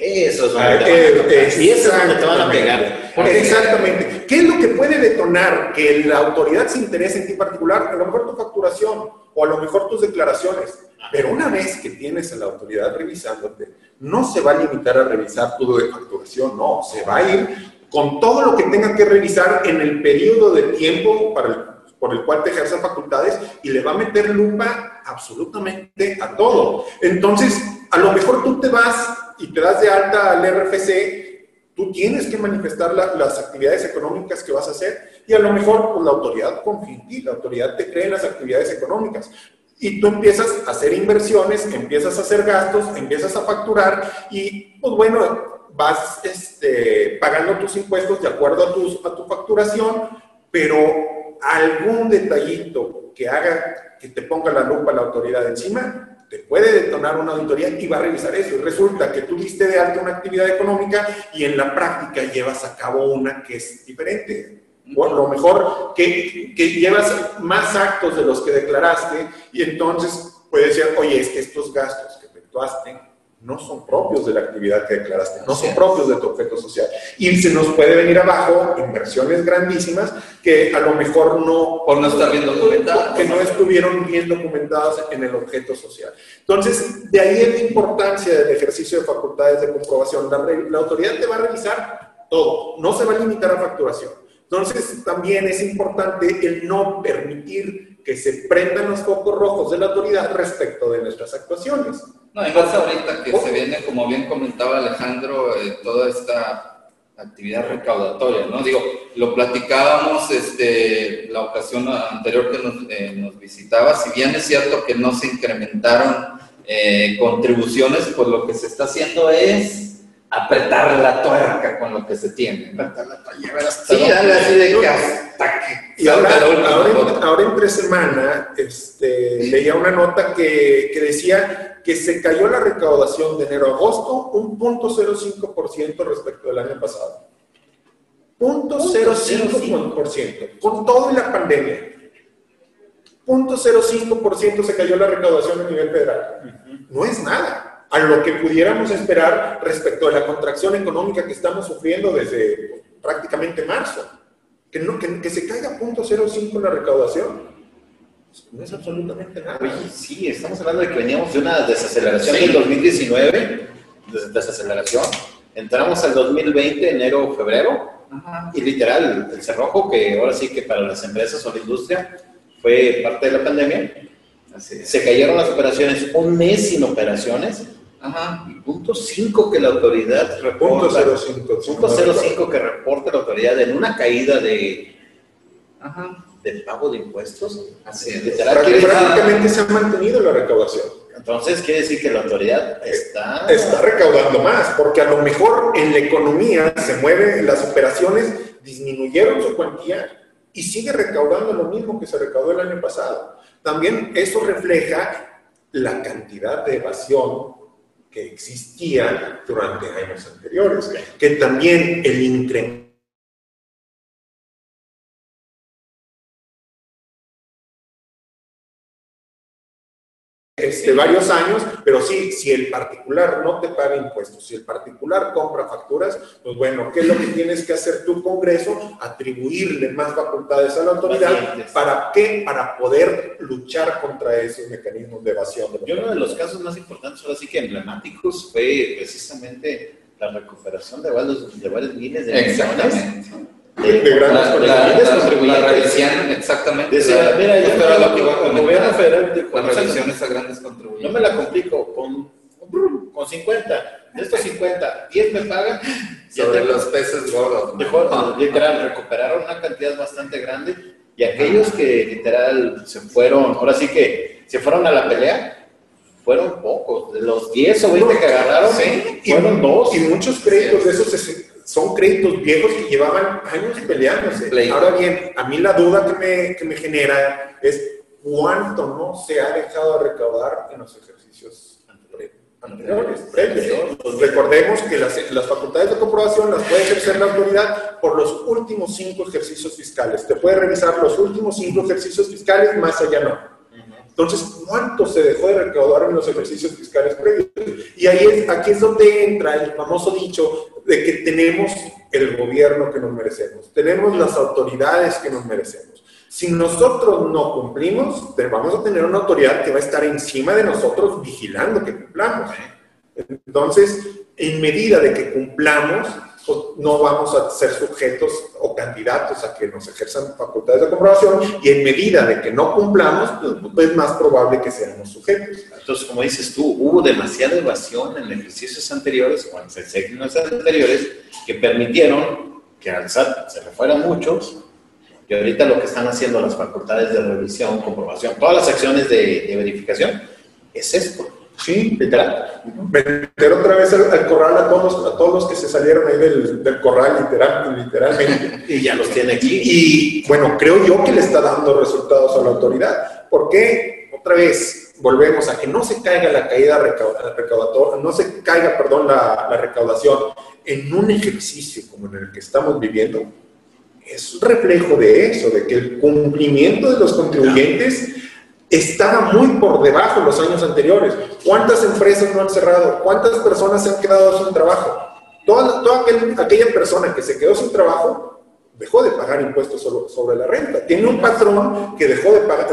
eso es donde, ah, te, van eh, y eso es donde te van a pegar. Porque exactamente. ¿Qué es lo que puede detonar que la autoridad se interese en ti particular? A lo mejor tu facturación o a lo mejor tus declaraciones. Pero una vez que tienes a la autoridad revisándote, no se va a limitar a revisar tu facturación, no, se va a ir con todo lo que tenga que revisar en el periodo de tiempo para el, por el cual te ejerce facultades y le va a meter lupa absolutamente a todo. Entonces, a lo mejor tú te vas y te das de alta al RFC, tú tienes que manifestar las actividades económicas que vas a hacer y a lo mejor pues, la autoridad confía en ti, la autoridad te cree en las actividades económicas. Y tú empiezas a hacer inversiones, empiezas a hacer gastos, empiezas a facturar y pues bueno, vas este, pagando tus impuestos de acuerdo a, a tu facturación, pero algún detallito que haga que te ponga la lupa la autoridad encima, te puede detonar una auditoría y va a revisar eso. Y resulta que tú diste de alta una actividad económica y en la práctica llevas a cabo una que es diferente. O a lo mejor que, que llevas más actos de los que declaraste y entonces puede ser, oye, es que estos gastos que efectuaste no son propios de la actividad que declaraste, no son propios de tu objeto social. Y se nos puede venir abajo inversiones grandísimas que a lo mejor no... Por no estar bien documentadas. Que no estuvieron bien documentadas en el objeto social. Entonces, de ahí es la importancia del ejercicio de facultades de comprobación. La, la autoridad te va a revisar todo, no se va a limitar a facturación. Entonces, también es importante el no permitir que se prendan los focos rojos de la autoridad respecto de nuestras actuaciones. No, y más ahorita que se viene, como bien comentaba Alejandro, eh, toda esta actividad recaudatoria, ¿no? Digo, lo platicábamos este, la ocasión anterior que nos, eh, nos visitaba, si bien es cierto que no se incrementaron eh, contribuciones, pues lo que se está haciendo es apretar la tuerca con lo que se tiene. Apretar la tuerca. Sí, dale así de que hasta que... Y ahora, ahora, ahora, entre semana este, leía una nota que, que decía que se cayó la recaudación de enero a agosto un punto 0,05% respecto del año pasado. Punto 0,05%, con todo y la pandemia. Punto 0,5% se cayó la recaudación a nivel federal. No es nada a lo que pudiéramos esperar respecto a la contracción económica que estamos sufriendo desde prácticamente marzo. Que, no, que, que se caiga punto 0,5 la recaudación no es absolutamente nada. Oye, sí, estamos hablando de que veníamos de una desaceleración del 2019, desaceleración. Entramos al 2020, enero, febrero, y literal, el cerrojo, que ahora sí que para las empresas o la industria fue parte de la pandemia, se cayeron las operaciones, un mes sin operaciones, Ajá. Y punto 5 que la autoridad reporta. Punto 05 que reporta la autoridad en una caída de Ajá del pago de impuestos. Así es. Prácticamente se ha mantenido la recaudación. Entonces quiere decir que la autoridad está... Está recaudando más, porque a lo mejor en la economía se mueven, las operaciones disminuyeron su cuantía y sigue recaudando lo mismo que se recaudó el año pasado. También eso refleja la cantidad de evasión que existía durante años anteriores, que también el incremento este, varios años, pero sí, si el particular no te paga impuestos, si el particular compra facturas, pues bueno, ¿qué es lo que tienes que hacer tu Congreso? Atribuirle más facultades a la autoridad. ¿Para qué? Para poder luchar contra esos mecanismos de evasión. De Yo uno de los casos más importantes, ahora sí que emblemáticos, fue precisamente la recuperación de varios, de varios miles de millones de, de grandes contribuyentes. La, revisión, exactamente. Decía, mira, yo pero lo que el gobierno federal dijo, las revisiones a grandes contribuyentes. No me la complico, con, con 50, de estos 50, 10 me pagan. Sobre los peces gordos. Mejor, literal, recuperaron una cantidad bastante grande y aquellos que literal se fueron, ahora sí que se fueron a la pelea, fueron pocos. De los 10 o 20 que agarraron, sí, fueron dos. Y muchos créditos de esos son créditos viejos que llevaban años peleándose. Ahora bien, a mí la duda que me, que me genera es cuánto no se ha dejado de recaudar en los ejercicios anteriores, previos. Pues recordemos que las, las, facultades de comprobación las puede ejercer la autoridad por los últimos cinco ejercicios fiscales. Te puede revisar los últimos cinco ejercicios fiscales, más allá no. Entonces, ¿cuánto se dejó de recaudar en los ejercicios fiscales previos? Y ahí es, aquí es donde entra el famoso dicho de que tenemos el gobierno que nos merecemos, tenemos las autoridades que nos merecemos. Si nosotros no cumplimos, vamos a tener una autoridad que va a estar encima de nosotros vigilando que cumplamos. Entonces, en medida de que cumplamos, no vamos a ser sujetos o candidatos a que nos ejerzan facultades de comprobación y en medida de que no cumplamos, pues es más probable que seamos sujetos. Entonces, como dices tú, hubo demasiada evasión en ejercicios anteriores o en sexenios anteriores que permitieron que al SAT se le fueran muchos y ahorita lo que están haciendo las facultades de revisión, comprobación, todas las acciones de verificación, es esto Sí, literal. Meter otra vez al, corral a todos, a todos los que se salieron ahí del, del corral, literal, literalmente. y ya los tiene aquí. Y bueno, creo yo que le está dando resultados a la autoridad. ¿Por qué? Otra vez, volvemos a que no se caiga la caída recaudatoria, no se caiga, perdón, la, la recaudación en un ejercicio como en el que estamos viviendo. Es un reflejo de eso, de que el cumplimiento de los contribuyentes estaba muy por debajo los años anteriores. ¿Cuántas empresas no han cerrado? ¿Cuántas personas se han quedado sin trabajo? Toda, toda aquella persona que se quedó sin trabajo dejó de pagar impuestos sobre, la renta. Tiene un patrón que dejó de pagar,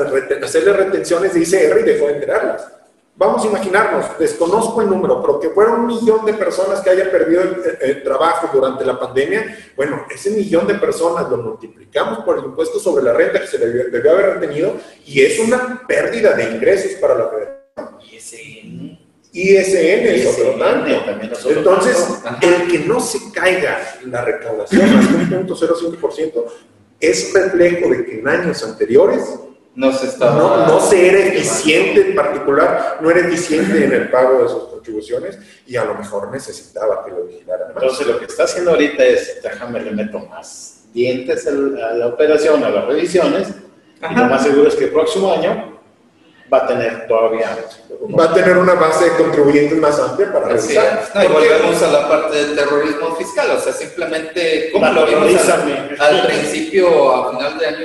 hacerle retenciones de ICR y dejó de enterarlas. Vamos a imaginarnos, desconozco el número, pero que fuera un millón de personas que hayan perdido el, trabajo durante la pandemia, bueno, ese millón de personas lo multiplicamos por el impuesto sobre la renta que se debió, haber retenido y es una pérdida de ingresos para la federación. ISN. ISN es otro tanto. Entonces, el que no se caiga la recaudación hasta un punto 0,5% es reflejo de que en años anteriores no se, no, no se era eficiente en particular, no era eficiente en el pago de sus contribuciones y a lo mejor necesitaba que lo vigilaran más. Entonces lo que está haciendo ahorita es, déjame le meto más dientes a la operación, a las revisiones, y lo más seguro es que el próximo año va a tener todavía... Va a tener una base de contribuyentes más amplia para revisar. No, y volvemos a la parte del terrorismo fiscal, o sea, simplemente, como lo vimos al, principio, a final de año,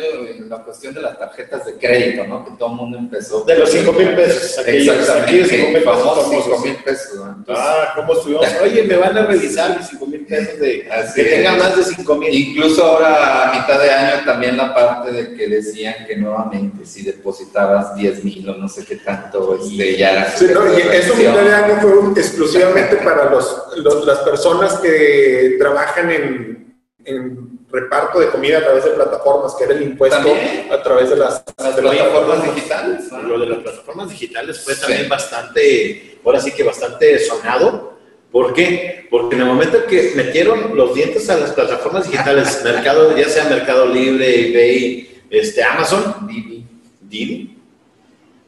en la cuestión de las tarjetas de crédito, ¿no? Que todo el mundo empezó. De los 5 mil pesos. Exactamente, 5 mil pesos. 5 mil pesos. ah, ¿cómo estuvimos? Oye, me van a revisar mis 5 mil pesos de que tenga más de 5 mil. Incluso ahora, a mitad de año, también la parte de que decían que nuevamente si depositabas 10 mil no sé qué tanto, este, ya sí, no, y eso mitad de año fue exclusivamente para los, las personas que trabajan en, en, reparto de comida a través de plataformas, que era el impuesto a través de las, plataformas digitales. Lo de las plataformas digitales fue también bastante, ahora sí que bastante sonado. ¿Por qué? Porque en el momento en que metieron los dientes a las plataformas digitales, mercado, ya sea Mercado Libre, eBay, este, Amazon, Didi,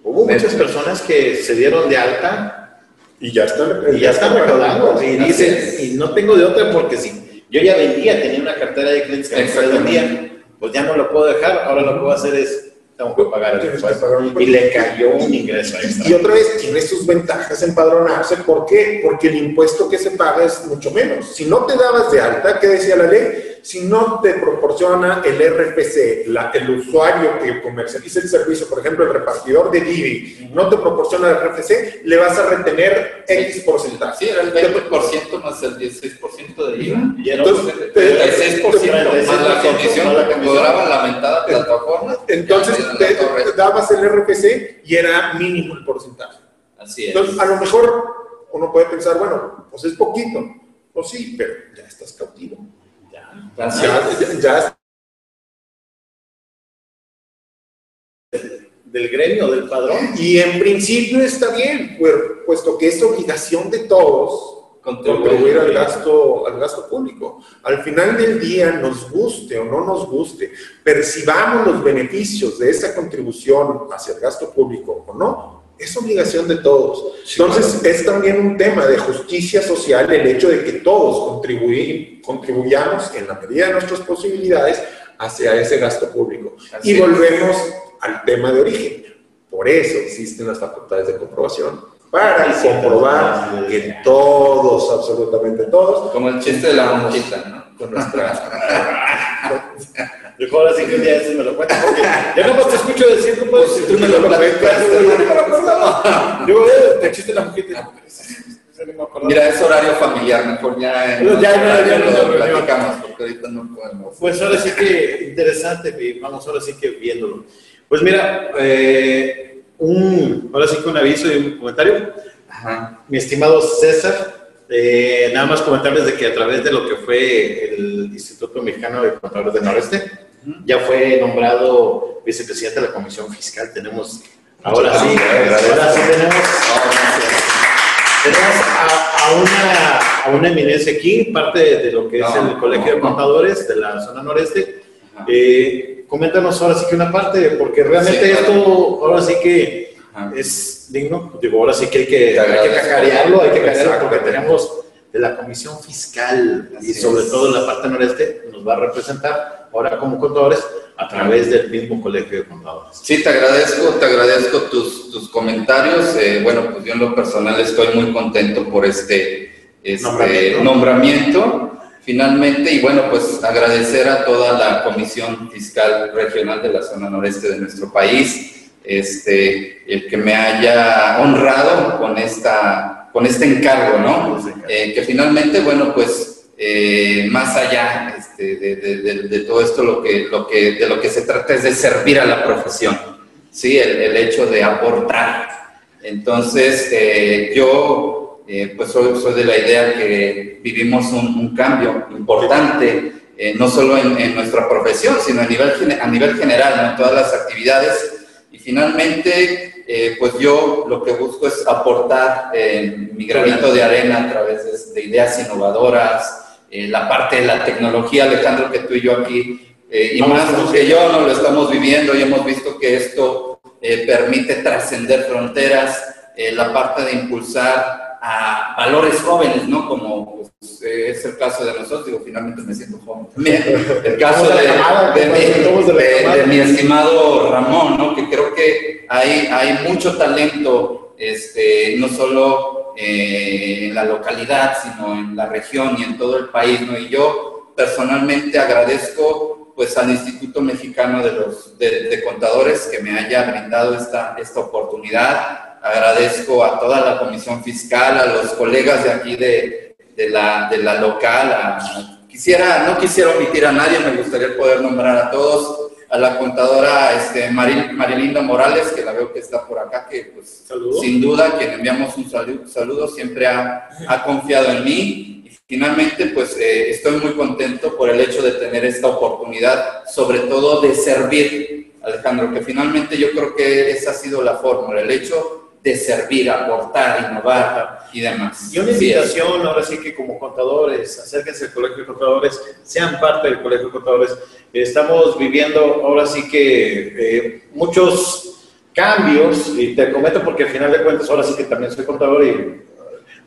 Hubo muchas personas que se dieron de alta y ya están, y ya están recaudando. Y dicen, y no tengo de otra porque si yo ya vendía, tenía una cartera de clientes que me vendía, pues ya no lo puedo dejar, ahora lo que puedo hacer es tengo que pagar el impuesto. Y le cayó un ingreso extra. Y otra vez, tiene sus ventajas empadronarse. ¿Por qué? Porque el impuesto que se paga es mucho menos. Si no te dabas de alta, ¿qué decía la ley? Si no te proporciona el RFC, la, el usuario que comercializa el servicio, por ejemplo, el repartidor de Divi, no te proporciona el RFC, le vas a retener X porcentaje. Sí, era el 20% más el 16% de IVA. Y entonces, el 16% más la comisión que cobraba la mentada plataforma. Entonces, te, dabas el RFC y era mínimo el porcentaje. Así es. Entonces, a lo mejor uno puede pensar, bueno, pues es poquito. Pues sí, pero ya estás cautivo. Ya, Ya, ya, Del gremio, del padrón. Y en principio está bien, pues, puesto que es obligación de todos contribuir al gasto, al gasto público. Al final del día, nos guste o no nos guste, percibamos los beneficios de esa contribución hacia el gasto público o no, es obligación de todos. Entonces, es también un tema de justicia social el hecho de que todos contribuir, contribuyamos en la medida de nuestras posibilidades hacia ese gasto público. Así y es. volvemos al tema de origen. Por eso existen las facultades de comprobación, para Sí, sí, comprobar sí. que todos, absolutamente todos, Como el chiste de la monjita, ¿no? Con nuestra... Yo ahora sí que un día ese me lo cuentas porque ya no más te escucho decir, puedes Si tú me lo me acordaba. Yo, eh, te chiste la mujer. Mira, es horario familiar, mejor ya, No, ya, ya, ya, lo no, no, no. platicamos, porque ahorita no podemos. Pues ahora sí que interesante, vamos ahora sí que viéndolo. Pues mira, eh, un, ahora sí que un aviso y un comentario. Ajá. Mi estimado César, eh, nada más comentarles de que a través de lo que fue el Instituto Mexicano de Contadores del Noreste, ya fue nombrado vicepresidente de la Comisión Fiscal. Tenemos, ahora sí, ahora sí tenemos, No, gracias. tenemos a, a una, a una eminencia aquí, parte de, de lo que es No, el Colegio de no. Contadores de la zona noreste. Eh, coméntanos ahora sí que una parte, porque realmente Sí, esto ahora sí que Ajá. es digno. Digo, ahora sí que hay que, hay que cacarearlo, hay que cacarearlo porque tenemos de la Comisión Fiscal y sobre es. todo en la parte noreste nos va a representar ahora como contadores a través del mismo Colegio de Contadores. Sí, te agradezco, te agradezco tus, tus comentarios. Eh, bueno, pues yo en lo personal estoy muy contento por este, este Nombramiento. nombramiento. Finalmente, y bueno, pues agradecer a toda la Comisión Fiscal Regional de la zona noreste de nuestro país, este, el que me haya honrado con, esta, con este encargo, ¿no? Eh, que finalmente, bueno, pues eh, más allá este, de, de- de- de todo esto, lo que, lo que, de lo que se trata es de servir a la profesión, ¿sí? El, el hecho de aportar. Entonces, eh, yo eh, pues soy, soy de la idea que vivimos un, un cambio importante, eh, no solo en, en nuestra profesión, sino a nivel, a nivel general, ¿no? en todas las actividades. Finalmente, eh, pues yo lo que busco es aportar eh, mi granito de arena a través de, de ideas innovadoras, eh, la parte de la tecnología, Alejandro, que tú y yo aquí, y Vamos, más que yo, no lo estamos viviendo y hemos visto que esto permite trascender fronteras, la parte de impulsar a valores jóvenes, ¿no? Como pues, eh, es el caso de nosotros, digo, finalmente me siento joven también. El caso de de, mi, de mi estimado Ramón, ¿no? Que creo que hay, hay mucho talento, este, no solo eh, en la localidad, sino en la región y en todo el país, ¿no? Y yo personalmente agradezco pues al Instituto Mexicano de, los, de, de Contadores que me haya brindado esta, esta oportunidad. Agradezco a toda la comisión fiscal, a los colegas de aquí de, de la, de la local. a- quisiera, no quisiera omitir a nadie, me gustaría poder nombrar a todos. A la contadora este, Maril- Marilinda Morales, que la veo que está por acá, que pues Saludos. sin duda, quien enviamos un saludo, saludo siempre ha, ha confiado en mí. Y finalmente, pues eh, estoy muy contento por el hecho de tener esta oportunidad, sobre todo de servir, Alejandro, que finalmente yo creo que esa ha sido la fórmula, el hecho de servir, aportar, innovar y demás. Y una invitación, ahora sí que como contadores, acérquense al Colegio de Contadores, sean parte del Colegio de Contadores. Estamos viviendo ahora sí que eh, muchos cambios, y te comento porque al final de cuentas ahora sí que también soy contador y eh,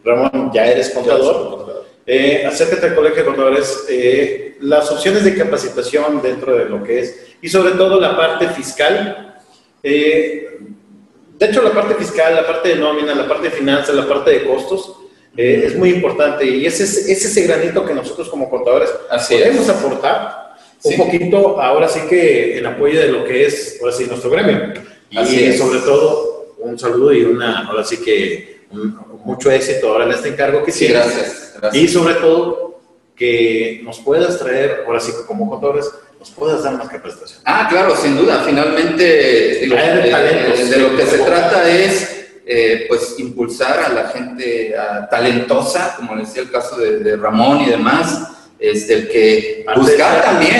Ramón, ya eres contador. Eh, acércate al Colegio de Contadores, eh, las opciones de capacitación dentro de lo que es, y sobre todo la parte fiscal. eh, de hecho, la parte fiscal, la parte de nómina, la parte de finanzas, la parte de costos, Eh, es muy importante. Y ese es, ese granito que nosotros como contadores podemos aportar un poquito, ahora sí que el apoyo de lo que es, ahora sí, nuestro gremio. Y sobre todo, un saludo y una, ahora sí que mucho éxito ahora en este encargo que sí, Gracias, Y sobre todo, que nos puedas traer, ahora sí que como contadores, nos puedas dar más capacitación. Ah, claro, sin duda. Finalmente, digo, eh, de, lo que se trata es, eh, pues, impulsar a la gente talentosa, como decía el caso de, Ramón y demás, este, el que buscar también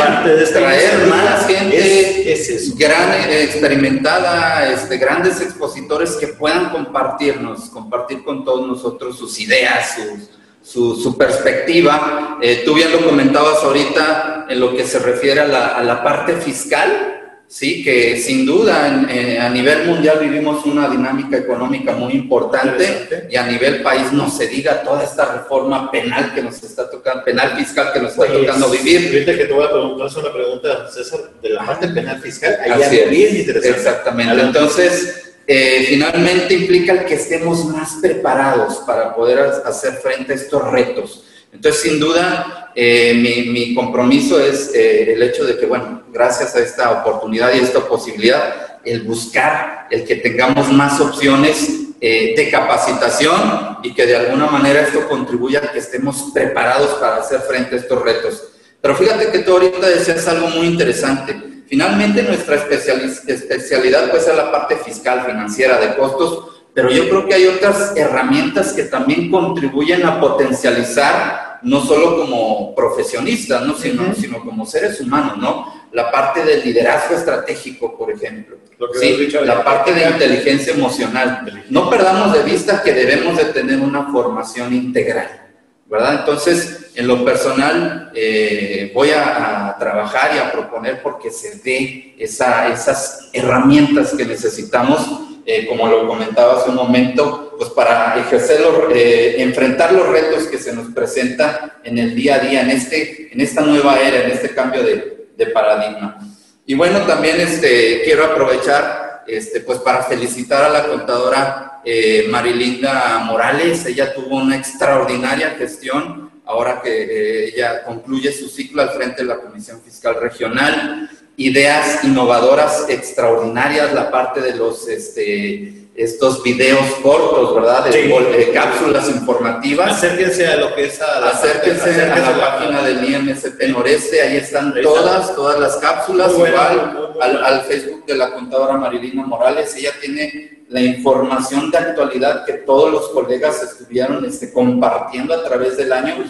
traer más gente es, gran, eh, experimentada, este, grandes expositores que puedan compartirnos, compartir con todos nosotros sus ideas, sus su, perspectiva. Eh, tú bien lo comentabas ahorita en lo que se refiere a la, parte fiscal, sí, que sin duda a nivel mundial vivimos una dinámica económica muy importante y a nivel país no se diga toda esta reforma penal que nos está tocando, penal fiscal que nos está pues, tocando vivir. Fíjate que te voy a preguntar una pregunta, César, de la parte penal fiscal, ahí es bien interesante. Exactamente. Entonces, eh, finalmente implica que estemos más preparados para poder hacer frente a estos retos. Entonces, sin duda, eh, mi, compromiso es eh, el hecho de que, bueno, gracias a esta oportunidad y esta posibilidad, el buscar, el que tengamos más opciones de capacitación y que de alguna manera esto contribuya a que estemos preparados para hacer frente a estos retos. Pero fíjate que tú ahorita decías algo muy interesante. Finalmente nuestra especialidad puede ser la parte fiscal, financiera, de costos, pero yo creo que hay otras herramientas que también contribuyen a potencializar, no solo como profesionistas, ¿no? Sino, sino como seres humanos, ¿no? La parte del liderazgo estratégico, por ejemplo. Sí, la parte de inteligencia emocional. No perdamos de vista que debemos de tener una formación integral. Entonces, en lo personal, eh, voy a, trabajar y a proponer porque se dé esa, esas herramientas que necesitamos, eh, como lo comentaba hace un momento, pues para ejercer, eh, enfrentar los retos que se nos presentan en el día a día, en, este, en esta nueva era, en este cambio de, de paradigma. Y bueno, también este, quiero aprovechar este, pues para felicitar a la contadora eh, Marilinda Morales, ella tuvo una extraordinaria gestión ahora que eh, ella concluye su ciclo al frente de la Comisión Fiscal Regional. Ideas innovadoras extraordinarias, la parte de los, este, estos videos cortos, ¿verdad? De, cápsulas informativas. Acérquense a lo que es a la, acérquense, a la, página del IMSP Noreste, ahí están todas, todas las cápsulas, igual al, al, Facebook de la contadora Marilina Morales, ella tiene la información de actualidad que todos los colegas estuvieron este, compartiendo a través del año,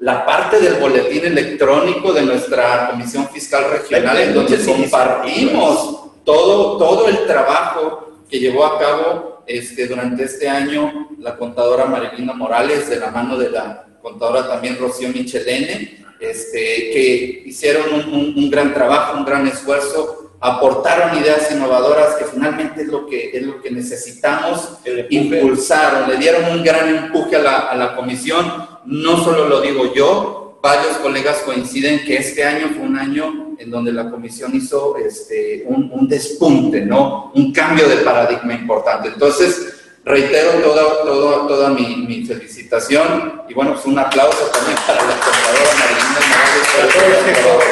la parte del boletín electrónico de nuestra Comisión Fiscal Regional, en donde compartimos todo, todo el trabajo que llevó a cabo este, durante este año la contadora Marilina Morales, de la mano de la contadora también Rocío Michelene, este, que hicieron un, un gran trabajo, un gran esfuerzo aportaron ideas innovadoras que finalmente es lo que, es lo que necesitamos impulsar, le dieron un gran empuje a la, a la comisión, no solo lo digo yo, varios colegas coinciden que este año fue un año en donde la comisión hizo este, un, un despunte, ¿no? Un cambio de paradigma importante. Entonces, reitero toda, toda, toda mi, mi, felicitación y bueno, pues un aplauso también para la contadora Marilina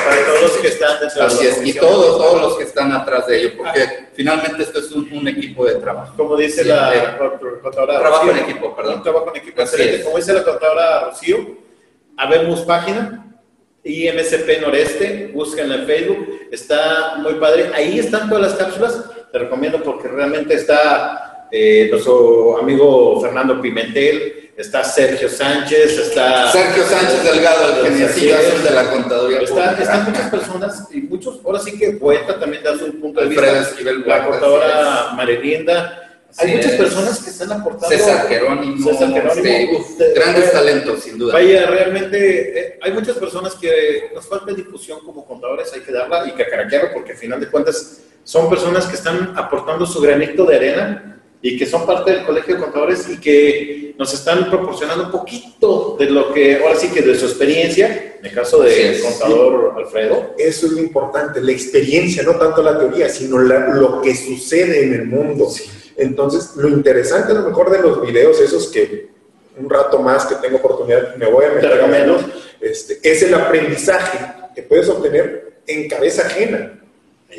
para todos los que están detrás Así es, y todos, todos los que están atrás de ello, porque finalmente esto es un, equipo de trabajo. Como dice la contadora Trabajo en equipo, perdón. Trabajo en equipo, Como dice la contadora Rocío, habemos página, IMSP Noreste, búsquenla en Facebook, está muy padre. Ahí están todas las cápsulas, te recomiendo porque realmente está eh, nuestro amigo Fernando Pimentel, está Sergio Sánchez, está... Sergio Sánchez Delgado, el genial de la contaduría está, Están muchas personas, y muchos, ahora sí que poeta también da su punto de vista. la contadora Marelinda. Hay muchas personas que están aportando. César Jerónimo. César Jerónimo. Este, grandes talentos, sin duda. Vaya, realmente eh, hay muchas personas que nos falta difusión como contadores, hay que darla y que caraquearla porque al final de cuentas son personas que están aportando su granito de arena y que son parte del Colegio de Contadores y que nos están proporcionando un poquito de lo que, ahora sí que de su experiencia, en el caso del contador Alfredo. Eso es lo importante, la experiencia, no tanto la teoría, sino lo que sucede en el mundo. Entonces, lo interesante a lo mejor de los videos esos que un rato más que tengo oportunidad, me voy a meter a menos, este, es el aprendizaje que puedes obtener en cabeza ajena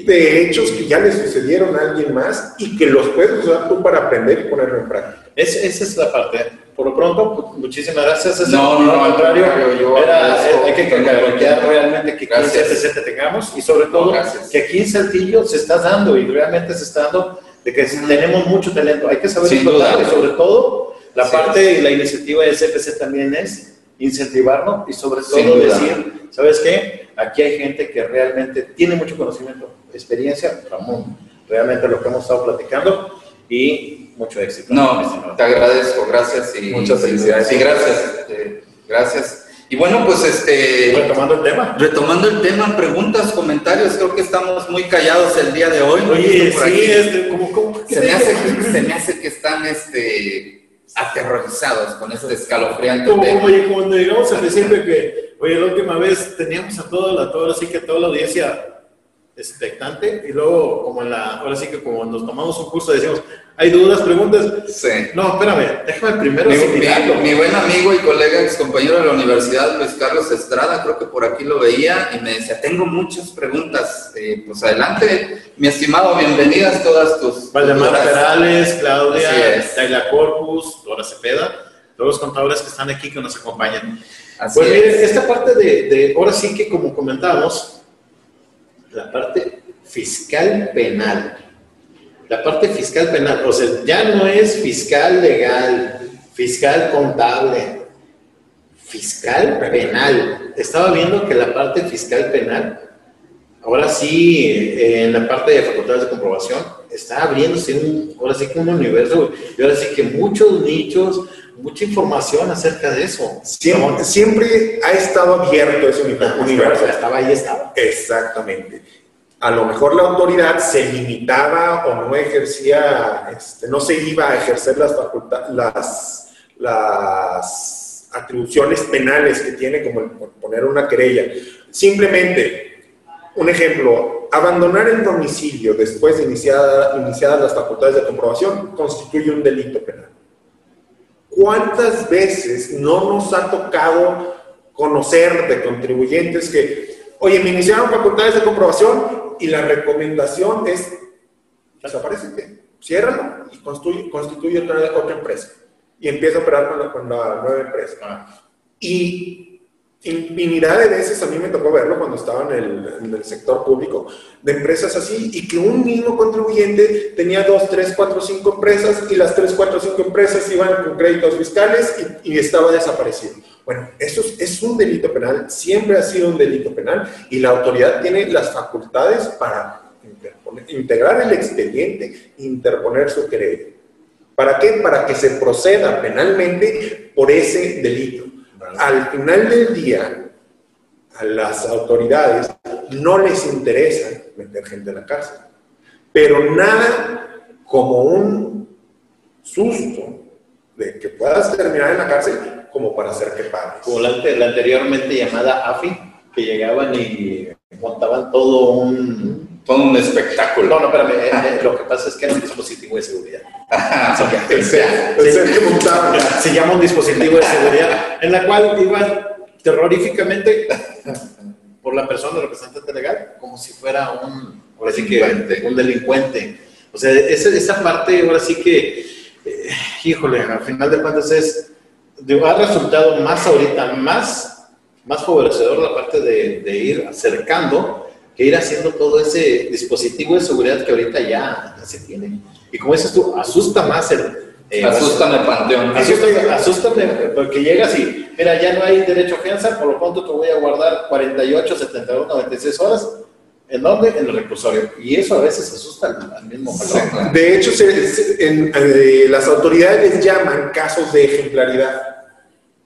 de hechos que ya le sucedieron a alguien más y que los puedes usar tú para aprender y ponerlo en práctica. Es, esa es la parte. Por lo pronto, pues, muchísimas gracias. no, no, no, al contrario, yo, era, eh, hay que cambiar realmente que aquí en te tengamos y sobre todo que aquí en Saltillo se está dando y realmente se está dando de que tenemos mucho talento. Hay que saber y sobre todo la parte y la iniciativa de CPC también es incentivarlo y sobre todo decir, ¿sabes qué? Aquí hay gente que realmente tiene mucho conocimiento, experiencia, Ramón, realmente lo que hemos estado platicando y mucho éxito. No, te agradezco, gracias y muchas felicidades. Sí, gracias, eh, gracias. Y bueno, pues este... Retomando el tema. Retomando el tema, preguntas, comentarios, creo que estamos muy callados el día de hoy. Oye, sí, este, se, me hace, se me hace que están este, aterrorizados con este escalofriante como. Oye, cuando llegamos al principio que, oye, la última vez teníamos a toda la, toda, así que toda la audiencia expectante y luego como en la, ahora sí que como nos tomamos un curso decimos, ¿hay dudas, preguntas? Sí. No, espérame, déjame primero mi, mi, buen amigo y colega, ex compañero de la universidad, Luis Carlos Estrada, creo que por aquí lo veía y me decía, tengo muchas preguntas, eh, pues adelante, mi estimado, bienvenidas todas tus... Valdemar Perales, Claudia, Tayla Corpus, Laura Cepeda, todos los contadores que están aquí que nos acompañan. Así pues miren, esta parte de, de, ahora sí que como comentamos, la parte fiscal penal. La parte fiscal penal, o sea, ya no es fiscal legal, fiscal contable, fiscal penal. Estaba viendo que la parte fiscal penal, ahora sí, en la parte de facultades de comprobación, está abriéndose un, ahora sí que un universo, y ahora sí que muchos nichos, mucha información acerca de eso. Siempre, siempre ha estado abierto ese universo. Estaba ahí, estaba. Exactamente. A lo mejor la autoridad se limitaba o no ejercía, este, no se iba a ejercer las, las, las atribuciones penales que tiene, como poner una querella. Simplemente, un ejemplo, abandonar el domicilio después de iniciada, iniciadas las facultades de comprobación constituye un delito penal. ¿Cuántas veces no nos ha tocado conocer de contribuyentes que, oye, me iniciaron facultades de comprobación y la recomendación es, desaparece, ciérralo y constituye, otra, otra, empresa y empieza a operar con la, con la nueva empresa. Y infinidad de veces a mí me tocó verlo cuando estaba en el, sector público, de empresas así, y que un mismo contribuyente tenía dos, tres, cuatro, cinco empresas, y las tres, cuatro, cinco empresas iban con créditos fiscales y, estaba desaparecido. Bueno, eso es, es, un delito penal, siempre ha sido un delito penal, y la autoridad tiene las facultades para integrar el expediente, interponer su querella. ¿Para qué? Para que se proceda penalmente por ese delito al final del día, a las autoridades no les interesa meter gente en la cárcel, pero nada como un susto de que puedas terminar en la cárcel como para hacer que pagues. Como la, anteriormente llamada AFI, que llegaban y montaban todo un todo un espectáculo. No, no, espérame, eh, eh, lo que pasa es que era un dispositivo de seguridad. se, llama un dispositivo de seguridad, en la cual iban terroríficamente por la persona representante legal, como si fuera un, ahora sí que, un delincuente. O sea, esa, esa parte, ahora sí que, eh, híjole, al final de cuentas es, ha resultado más ahorita, más, más favorecedor la parte de, de ir acercando que ir haciendo todo ese dispositivo de seguridad que ahorita ya, se tiene. Y como dices tú, asusta más el... Eh, Asústame el panteón. Asústame, porque llegas y, mira, ya no hay derecho a fianza, por lo pronto te voy a guardar 48, 72, 96 horas. ¿En dónde? En el reclusorio. Y eso a veces asusta al, mismo panteón. De hecho, eh, las autoridades llaman casos de ejemplaridad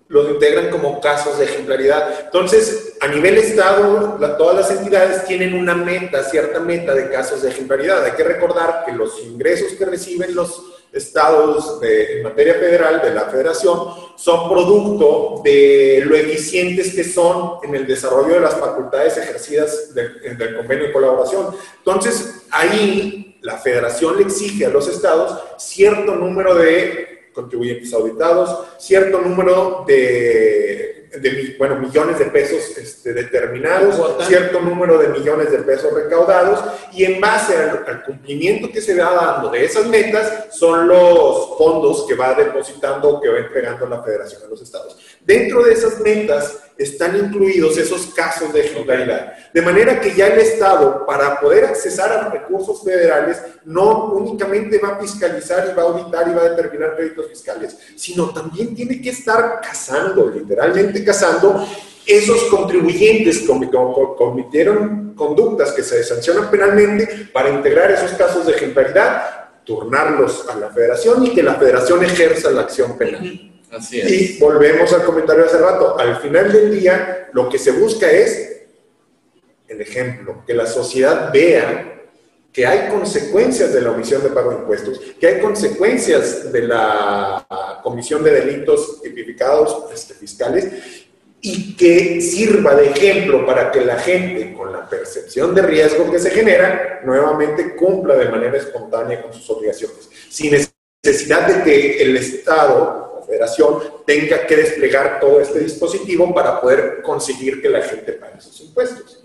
los integran como casos de ejemplaridad. Entonces, a nivel Estado, todas las entidades tienen una meta, cierta meta de casos de ejemplaridad. Hay que recordar que los ingresos que reciben los estados en materia federal, de la federación, son producto de lo eficientes que son en el desarrollo de las facultades ejercidas del convenio de colaboración. Entonces, ahí la federación le exige a los estados cierto número de contribuyentes auditados, cierto número de, de bueno, millones de pesos este, determinados, cierto número de millones de pesos recaudados, y en base al, al, cumplimiento que se va dando de esas metas, son los fondos que va depositando, que va entregando la Federación de los Estados. Dentro de esas metas están incluidos esos casos de ejemplaridad. De manera que ya el Estado, para poder accesar a los recursos federales, no únicamente va a fiscalizar y va a auditar y va a determinar créditos fiscales, sino también tiene que estar cazando, literalmente cazando, esos contribuyentes que cometieron conductas que se sancionan penalmente para integrar esos casos de ejemplaridad, turnarlos a la federación y que la federación ejerza la acción penal. Y volvemos al comentario hace rato. Al final del día, lo que se busca es el ejemplo, que la sociedad vea que hay consecuencias de la omisión de pago de impuestos, que hay consecuencias de la comisión de delitos tipificados este, fiscales y que sirva de ejemplo para que la gente, con la percepción de riesgo que se genera, nuevamente cumpla de manera espontánea con sus obligaciones, sin necesidad de que el Estado federación tenga que desplegar todo este dispositivo para poder conseguir que la gente pague sus impuestos.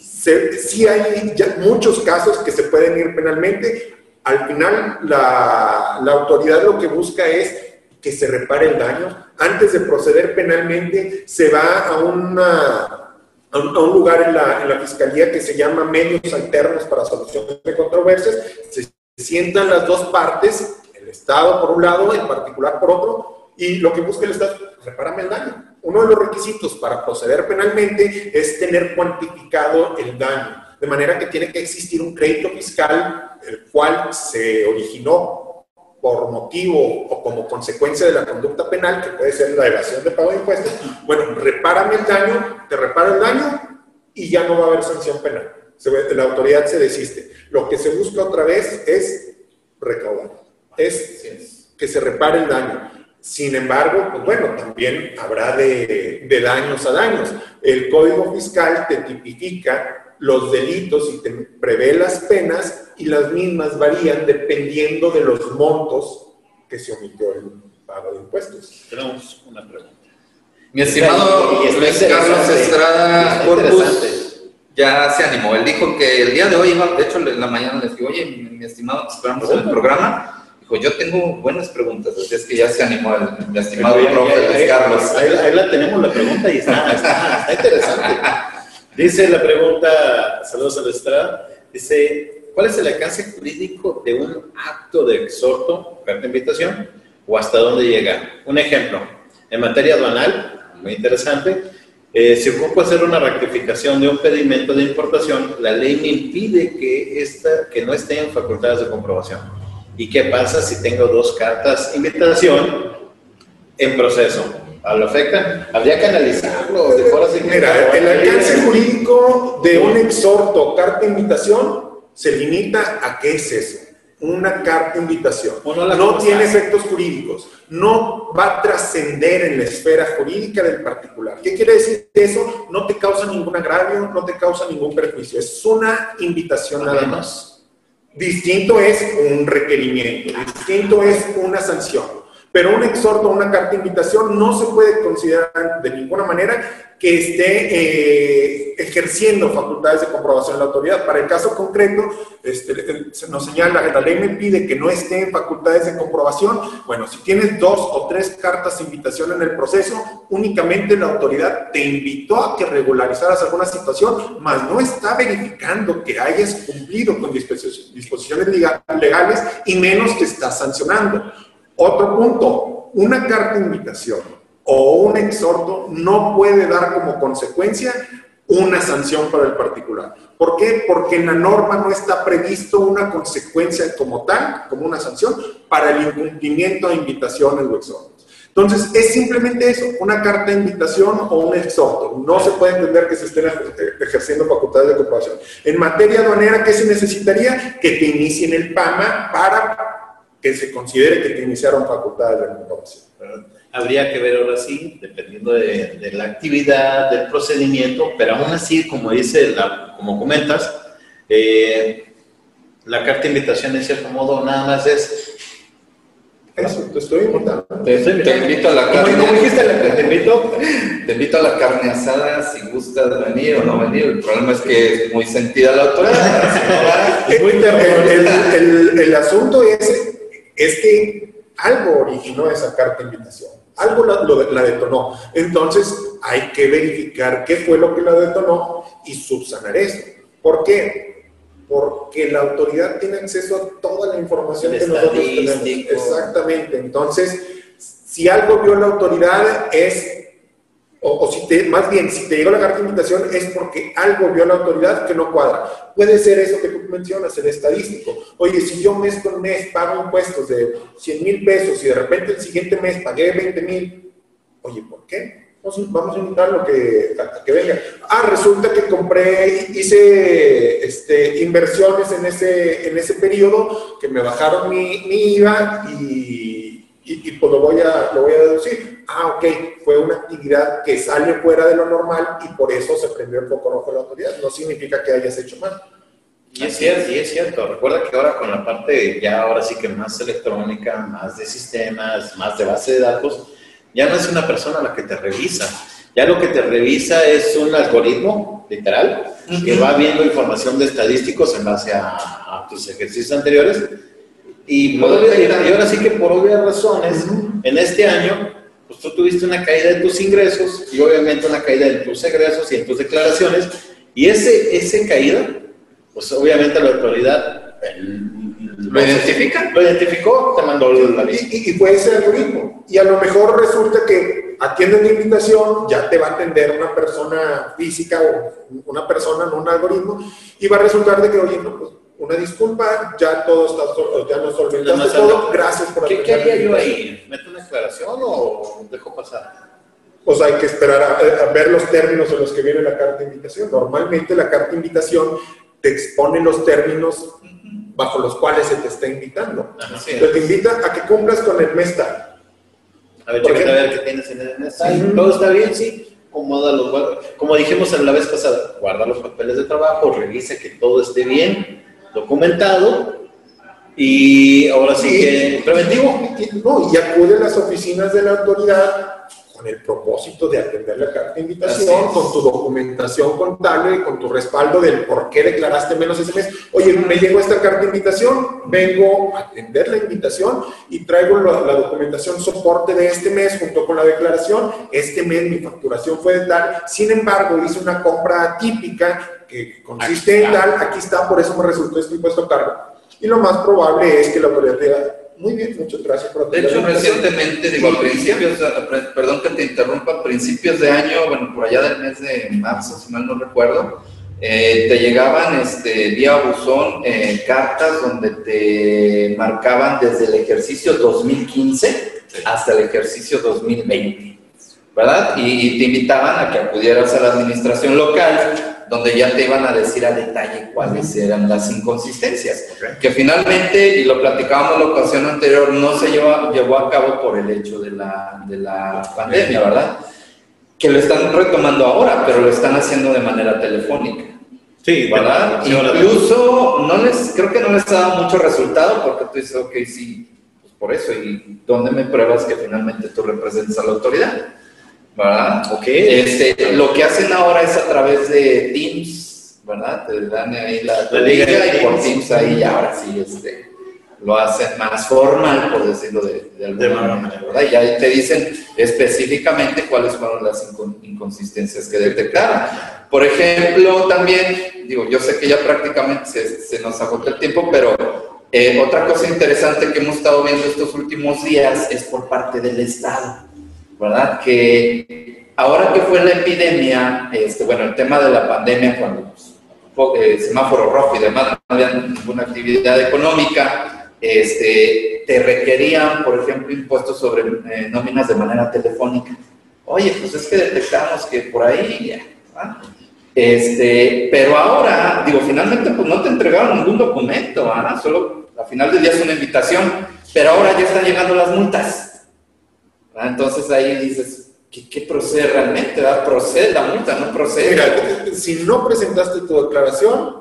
sí hay muchos casos que se pueden ir penalmente. Al final, la, autoridad lo que busca es que se repare el daño. Antes de proceder penalmente, se va a un, lugar en la, en la, fiscalía que se llama medios alternos para solución de controversias. Se sientan las dos partes Estado por un lado, el particular por otro, y lo que busca el Estado es repárame el daño. Uno de los requisitos para proceder penalmente es tener cuantificado el daño, de manera que tiene que existir un crédito fiscal, el cual se originó por motivo o como consecuencia de la conducta penal, que puede ser la evasión de pago de impuestos. Bueno, repárame el daño, te reparo el daño y ya no va a haber sanción penal. la autoridad se desiste. Lo que se busca otra vez es recaudar es que se repare el daño. Sin embargo, pues bueno, también habrá de, daños a daños. El Código Fiscal te tipifica los delitos y te prevé las penas y las mismas varían dependiendo de los montos que se omitió el pago de impuestos. Tenemos una pregunta. Mi estimado Luis Carlos Estrada Corpus ya se animó. Él dijo que el día de hoy, de hecho en la mañana le dije, oye, mi, estimado, esperamos en el programa pues yo tengo buenas preguntas, así es que ya se animó el, mi estimado profe Carlos. Ahí, la tenemos la pregunta y está, está, interesante. Dice la pregunta, saludos a la estrada, dice, ¿cuál es el alcance jurídico de un acto de exhorto, carta de invitación, o hasta dónde llega? Un ejemplo, en materia aduanal, muy interesante, eh, si ocupo hacer una rectificación de un pedimento de importación, la ley me impide que, esta, que no esté en facultades de comprobación. ¿Y qué pasa si tengo dos cartas invitación en proceso? ¿Lo afecta? Habría que analizarlo. De Mira, el alcance jurídico de un exhorto, carta invitación, se limita a qué es eso. Una carta invitación. no tiene efectos jurídicos. No va a trascender en la esfera jurídica del particular. ¿Qué quiere decir eso? No te causa ningún agravio, no te causa ningún perjuicio. Es una invitación nada más. Distinto es un requerimiento, distinto es una sanción. Pero un exhorto, una carta de invitación no se puede considerar de ninguna manera que esté eh, ejerciendo facultades de comprobación de la autoridad. Para el caso concreto, este, nos señala que la ley me pide que no esté en facultades de comprobación. Bueno, si tienes dos o tres cartas de invitación en el proceso, únicamente la autoridad te invitó a que regularizaras alguna situación, mas no está verificando que hayas cumplido con disposiciones legales y menos te está sancionando. Otro punto, una carta de invitación o un exhorto no puede dar como consecuencia una sanción para el particular. ¿Por qué? Porque en la norma no está previsto una consecuencia como tal, como una sanción, para el incumplimiento de invitaciones o exhortos. Entonces, es simplemente eso, una carta de invitación o un exhorto. No se puede entender que se estén ejerciendo facultades de comprobación. En materia aduanera, ¿qué se necesitaría? Que te inicien el PAMA para que se considere que te iniciaron facultades de comprobación habría que ver ahora sí, dependiendo de, la actividad, del procedimiento, pero aún así, como dice, la, como comentas, eh, la carta de invitación en cierto modo nada más es Eso, te estoy invitando. Te, te invito a la carne. ¿Cómo dijiste? Te invito. Te invito a la carne asada si gustas venir o no venir. El problema es que es muy sentida la autoridad. Es muy terrible. El, el- el asunto es, es que algo originó esa carta de invitación. Algo la, lo- la detonó. Entonces hay que verificar qué fue lo que la detonó y subsanar eso. ¿Por qué? Porque la autoridad tiene acceso a toda la información El que nosotros tenemos. Exactamente. Entonces, si algo vio la autoridad es o, o si te, más bien, si te llegó la carta de invitación es porque algo vio la autoridad que no cuadra. Puede ser eso que tú mencionas, el estadístico. Oye, si yo mes con mes pago impuestos de 100 mil pesos y de repente el siguiente mes pagué 20 mil, oye, ¿por qué? Vamos, vamos a invitarlo que, a, a que venga. Ah, resulta que compré, hice este, inversiones en ese, en ese periodo que me bajaron mi, mi IVA y, y, y, pues lo voy, a, lo voy a deducir. Ah, ok, fue una actividad que sale fuera de lo normal y por eso se prendió el foco rojo de la autoridad. No significa que hayas hecho mal. Y es cierto, y es cierto. Recuerda que ahora con la parte ya ahora sí que más electrónica, más de sistemas, más de base de datos, ya no es una persona la que te revisa. Ya lo que te revisa es un algoritmo, literal, que va viendo información de estadísticos en base a, a tus ejercicios anteriores. Y, por y ahora sí que por obvias razones, en este año, pues tú tuviste una caída de tus ingresos y obviamente una caída en tus egresos y en tus declaraciones. Y ese, ese caída, pues obviamente la autoridad el- ¿Lo identifica? Lo identificó, te mandó la aviso. Y, y, y fue ese algoritmo. Y a lo mejor resulta que atienden la invitación, ya te va a atender una persona física o una persona, no un algoritmo, y va a resultar de que, oye, no, pues, una disculpa, ya todo está, ya nos más todo, gracias por ¿Qué, qué haría yo invitación". ahí? ¿Meto una declaración o dejo pasar? Pues hay que esperar a, a ver los términos en los que viene la carta de invitación. Normalmente la carta de invitación te expone los términos bajo los cuales se te está invitando. Ajá, sí. Entonces te invita a que cumplas con el mes tal. A ver, a ver qué tienes en el mensaje. Sí. Todo está bien, sí. Guarda. Como dijimos en la vez pasada, guarda los papeles de trabajo, revisa que todo esté bien documentado y ahora sí que preventivo. Y, y- no, y acude a las oficinas de la autoridad con el propósito de atender la carta de invitación, con tu documentación contable, con tu respaldo del por qué declaraste menos ese mes. Oye, me llegó esta carta de invitación, vengo a atender la invitación y traigo la, la documentación soporte de este mes junto con la declaración. Este mes mi facturación fue de tal, sin embargo, hice una compra atípica que consiste Aquí en tal, aquí está, por eso me resultó este impuesto a cargo. Y lo más probable es que la autoridad diga, muy bien, muchas gracias por De hecho, la invitación". recientemente, digo, a principios, perdón que te interrumpa, a principios de año, bueno, por allá del mes de marzo, si mal no recuerdo, eh, te llegaban este, vía buzón eh, cartas donde te marcaban desde el ejercicio 2015 hasta el ejercicio 2020, ¿verdad? Y, y te invitaban a que acudieras a la administración local, donde ya te iban a decir a detalle cuáles eran las inconsistencias que finalmente, y lo platicábamos la ocasión anterior, no se llevó, llevó a cabo por el hecho de la, de la pandemia, ¿verdad? Que lo están retomando ahora, pero lo están haciendo de manera telefónica, Sí, ¿verdad? Incluso, no les, creo que no les ha dado mucho resultado porque tú dices, ok, sí, pues por eso, ¿y dónde me pruebas que finalmente tú representas a la autoridad? ¿Verdad? Ok. Este, lo que hacen ahora es a través de Teams, ¿verdad? Te dan ahí la, La liga y por Teams. Ahí ya ahora sí este, lo hacen más formal, por decirlo de, de alguna De manera, manera. ¿verdad? Y ya te dicen específicamente cuáles fueron las incon- inconsistencias que detectaron. Por ejemplo, también, digo, yo sé que ya prácticamente se, se nos agotó el tiempo, pero eh, otra cosa interesante que hemos estado viendo estos últimos días es por parte del Estado, ¿verdad? Que ahora que fue la epidemia, este, bueno, el tema de la pandemia, cuando pues, fo- eh, semáforo rojo y demás, no había ninguna actividad económica, este, te requerían, por ejemplo, impuestos sobre eh, nóminas de manera telefónica. Oye, pues es que detectamos que por ahí, ¿ah? este, pero ahora, digo, finalmente pues no te entregaron ningún documento, solo al final del día es una invitación, pero ahora ya están llegando las multas. ¿Ah? Entonces ahí dices, ¿qué, qué procede realmente? ¿verdad? ¿Procede la multa? ¿No procede? Mira, si no presentaste tu declaración,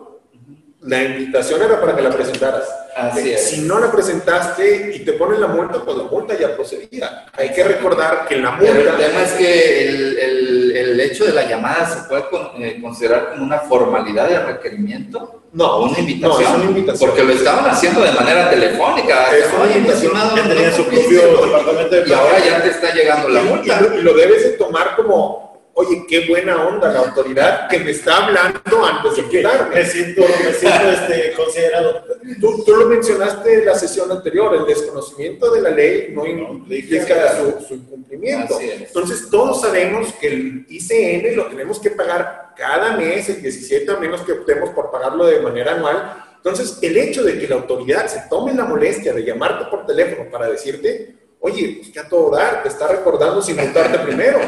La invitación era para que la presentaras. Así es. Si no la presentaste y te ponen la multa, pues la multa ya procedía. Hay que recordar que la Pero multa... el tema es que el, el, el hecho de la llamada se puede eh, considerar como una formalidad de requerimiento. No, una invitación. no, es una invitación. Porque lo estaban haciendo de manera telefónica. Es una invitación. tenía su propio departamento de Y ahora ya te está llegando la multa. Y, lo, y lo debes de tomar como, oye, qué buena onda la autoridad que me está hablando antes de Me quitarme. siento, me siento este, considerado. Tú, tú lo mencionaste en la sesión anterior, el desconocimiento de la ley no implica su, su incumplimiento. Entonces, todos sabemos que el ICN lo tenemos que pagar cada mes, el 17, a menos que optemos por pagarlo de manera anual. Entonces, el hecho de que la autoridad se tome la molestia de llamarte por teléfono para decirte, oye, pues que a todo dar, te está recordando sin multarte primero.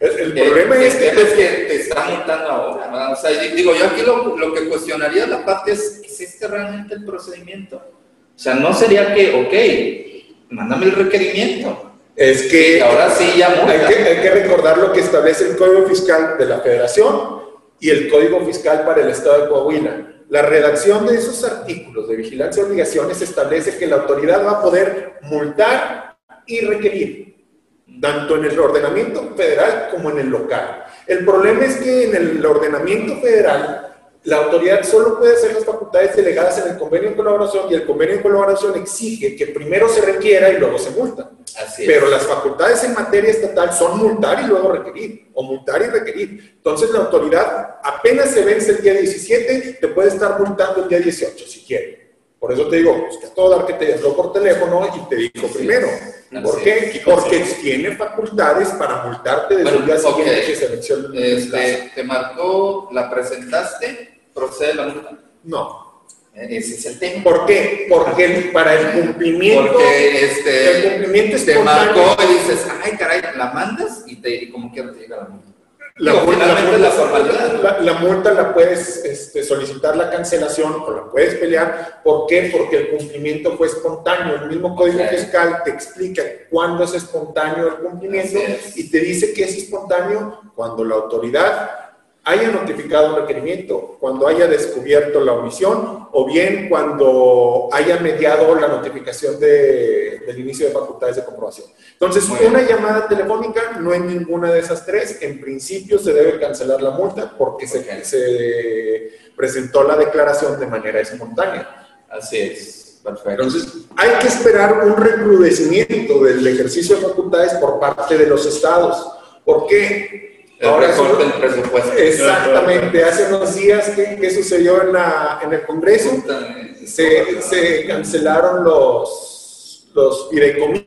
El, el Eh, problema es que... es que te está multando ahora. ¿verdad? O sea, digo, yo aquí lo, lo que cuestionaría la parte es, ¿es este realmente el procedimiento? O sea, no sería que, ok, mándame el requerimiento. Es que Y ahora sí ya hay que, hay que recordar lo que establece el Código Fiscal de la Federación y el Código Fiscal para el Estado de Coahuila. La redacción de esos artículos de vigilancia y obligaciones establece que la autoridad va a poder multar y requerir, tanto en el ordenamiento federal como en el local. El problema es que en el ordenamiento federal la autoridad solo puede hacer las facultades delegadas en el convenio de colaboración y el convenio de colaboración exige que primero se requiera y luego se multa. Así es. Pero las facultades en materia estatal son multar y luego requerir, o multar y requerir. Entonces la autoridad apenas se vence el día 17, te puede estar multando el día 18 si quiere. Por eso te digo, pues que a todo dar que te habló por teléfono y te dijo primero. es. ¿Por qué? Porque tiene facultades para multarte desde el día siguiente que se venció el Este, te marcó, la presentaste, procede la multa. No. Eh, Ese es el tema. ¿Por qué? Porque para el cumplimiento, Porque este, el cumplimiento te espontáneo- marcó y dices, ay, caray, la mandas y, te, y como quiera te llega la multa. La, Digo, finalmente la formalidad. la- la multa la puedes este, solicitar la cancelación o la puedes pelear. ¿Por qué? Porque el cumplimiento fue espontáneo. El mismo Código. Fiscal te explica cuándo es espontáneo el cumplimiento es. y te dice que es espontáneo cuando la autoridad haya notificado un requerimiento, cuando haya descubierto la omisión o bien cuando haya mediado la notificación de- del inicio de facultades de comprobación. Entonces, una llamada telefónica no es ninguna de esas tres. En principio se debe cancelar la multa porque se, se presentó la declaración de manera espontánea. Así es, perfecto. Entonces, hay que esperar un recrudecimiento del ejercicio de facultades por parte de los estados. ¿Por qué? El Ahora recorte del presupuesto. Exactamente. Hace unos días, ¿qué, qué sucedió en, la, en el Congreso? Se, se cancelaron los, los fideicomisos.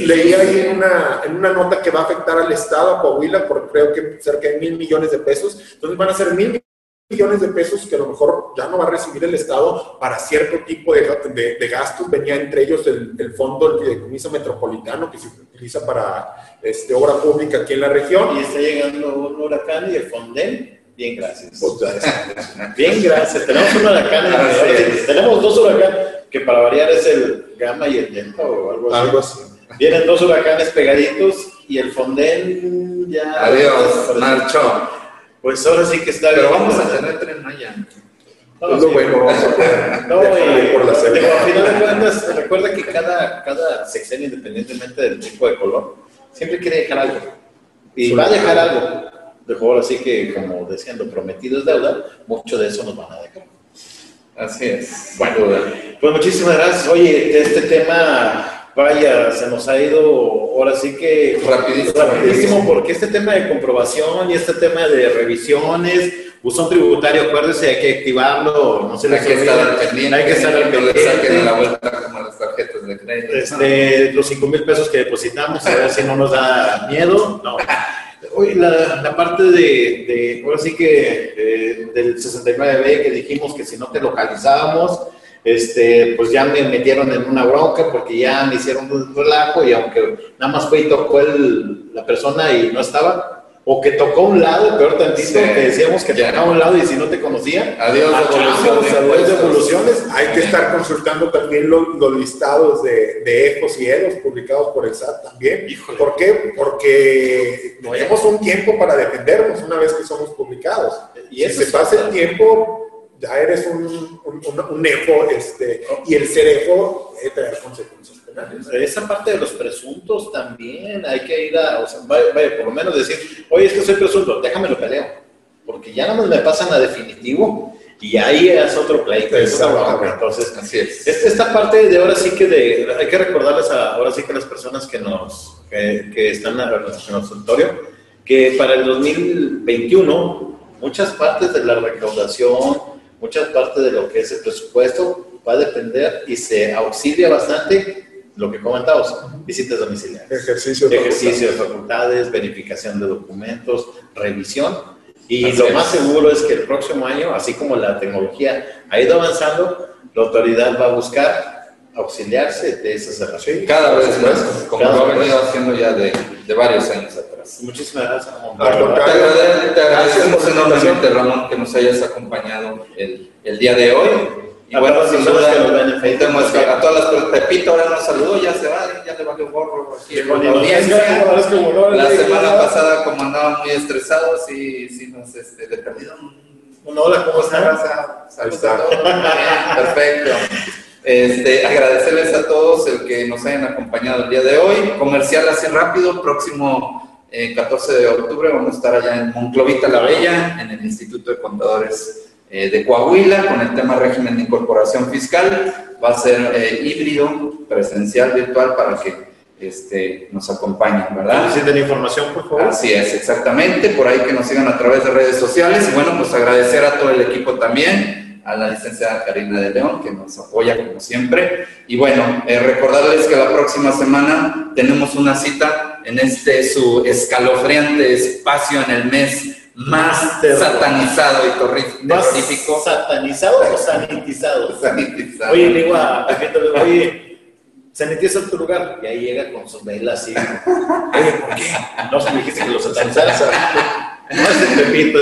Leí ahí en una, en una nota que va a afectar al Estado, a Coahuila, por creo que cerca de mil millones de pesos. Entonces van a ser mil millones de pesos que a lo mejor ya no va a recibir el Estado para cierto tipo de, de- de gastos. Venía entre ellos el, el fondo del fideicomiso metropolitano que se utiliza para este, obra pública aquí en la región. Y está llegando un huracán y el Fonden, bien gracias. Bien gracias. Tenemos un huracán, en tenemos dos huracanes, que para variar es el Gamma y el Delta o algo así. Algo así. Vienen dos huracanes pegaditos y el Fonden ya... Adiós, marchó. Pues ahora sí que está Pero bien. vamos a tener tren Maya. No, Es lo sí. bueno, No, y, por la digo, al final de cuentas, recuerda que cada, cada sexenio, independientemente del tipo de color, siempre quiere dejar algo. Y va a dejar algo. Dejó así que, como decían, lo prometido es deuda, mucho de eso nos van a dejar. Así es. Bueno, pues muchísimas gracias. Oye, de este tema, vaya, se nos ha ido ahora sí que Rapidísimo. rapidísimo, porque este tema de comprobación y este tema de revisiones, buzón tributario, acuérdese, hay que activarlo, no se Hay les que estar al pendiente. hay que estar al no le saquen la pendiente. vuelta como las tarjetas de crédito. Este, los 5 mil pesos que depositamos, a ver si no nos da miedo. No. Oye, la, la parte de, de, ahora sí que eh, del 69B que dijimos que si no te localizábamos, este, pues ya me metieron en una bronca porque ya me hicieron un relajo y aunque nada más fue y tocó el, la persona y no estaba, o que tocó un lado, peor tantito, Sí. que decíamos que Ya. tocaba un lado y si no te conocía, Adiós, marchamos, devolución de adiós, devoluciones. Hay que estar consultando también los, los listados de, de EFOS y EDOS publicados por el SAT también. Híjole. ¿Por qué? Porque tenemos un tiempo para defendernos una vez que somos publicados. Y si se pasa el tiempo, ya eres un, un, un, EFO, este, y el ser EFO debe traer consecuencias. Esa parte de los presuntos también hay que ir a, o sea, vaya, por lo menos decir, oye, es que soy presunto, déjame lo peleo, porque ya no me pasan a definitivo y ahí es otro pleito. Entonces, así es. Esta parte de ahora sí que de, hay que recordarles a, ahora sí que las personas que nos, que, que están en nuestro auditorio, que para el 2021 muchas partes de la recaudación, muchas partes de lo que es el presupuesto va a depender y se auxilia bastante lo que comentamos, visitas domiciliarias. Ejercicio de, Ejercicio de facultades, verificación de documentos, revisión y lo más seguro es que el próximo año, así como la tecnología ha ido avanzando, la autoridad va a buscar auxiliarse de esas herramientas. Cada vez más, como lo ha venido haciendo ya de, de, varios años atrás. Muchísimas gracias, Ramón. Te, agradecemos enormemente, Ramón, que nos hayas acompañado el, el día de hoy. Y bueno, sin duda, a todas las Pepito ahora nos saludó, ya se va, ya le bajé un gorro aquí la audiencia. La semana pasada, como andaban muy estresados, y sí nos este, le perdieron. hola, ¿cómo estás? Ahí está. Perfecto. Este, agradecerles a todos el que nos hayan acompañado el día de hoy. Comercial así rápido, próximo 14 eh, de octubre vamos a estar allá en Monclovita la Bella, en el Instituto de Contadores eh, de Coahuila con el tema régimen de incorporación fiscal. Va a ser eh, híbrido, presencial, virtual para que este, nos acompañen, ¿verdad? Necesiten información, por favor. Así es, exactamente. Por ahí que nos sigan a través de redes sociales. Y bueno, pues agradecer a todo el equipo también, a la licenciada Karina de León, que nos apoya como siempre. Y bueno, eh, recordarles que la próxima semana tenemos una cita en este su escalofriante espacio en el mes más satanizado y terrorífico. ¿Satanizado o sanitizado? Sanitizado. Oye, le digo a oye, sanitiza tu lugar. Y ahí llega con su vela así. Oye, ¿por qué? No se me dijiste que lo satanizara. No es el Pepito,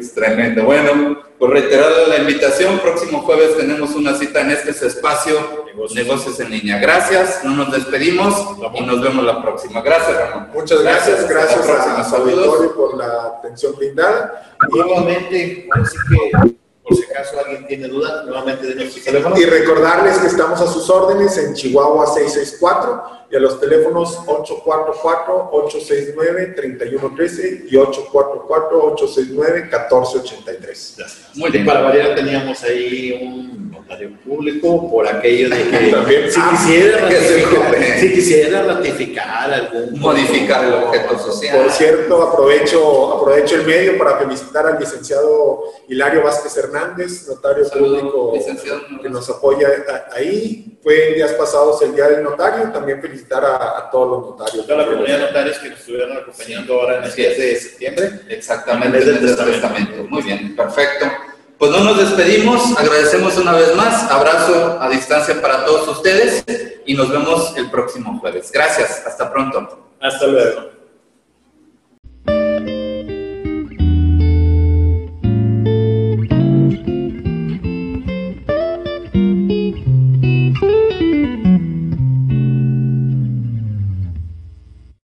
es tremendo. Bueno, por reiterar la invitación, próximo jueves tenemos una cita en este espacio, negocios, en línea. Gracias, no nos despedimos y nos vemos la próxima. Gracias, Ramón. Muchas gracias, gracias, gracias a, auditorio por la atención brindada. Nuevamente, así que por si acaso alguien tiene duda, nuevamente de nuestro teléfono. Y recordarles que estamos a sus órdenes en Chihuahua 664 y a los teléfonos 844-869-3113 y 844-869-1483. Muy bien. Para variar teníamos ahí un notario público por aquello de que También, si, quisiera ratificar, si quisiera ratificar algún... Modificar el objeto social. Por cierto, aprovecho, aprovecho el medio para felicitar al licenciado Hilario Vázquez Hernández, notario público que nos apoya ahí. Fue en días pasados el Día del Notario, también felicitar a, todos los notarios. Toda la comunidad de notarios que nos estuvieron acompañando ahora en el mes de septiembre. Exactamente, en el testamento. Muy bien, perfecto. Pues no nos despedimos, agradecemos una vez más, abrazo a distancia para todos ustedes y nos vemos el próximo jueves. Gracias, hasta pronto. Hasta luego.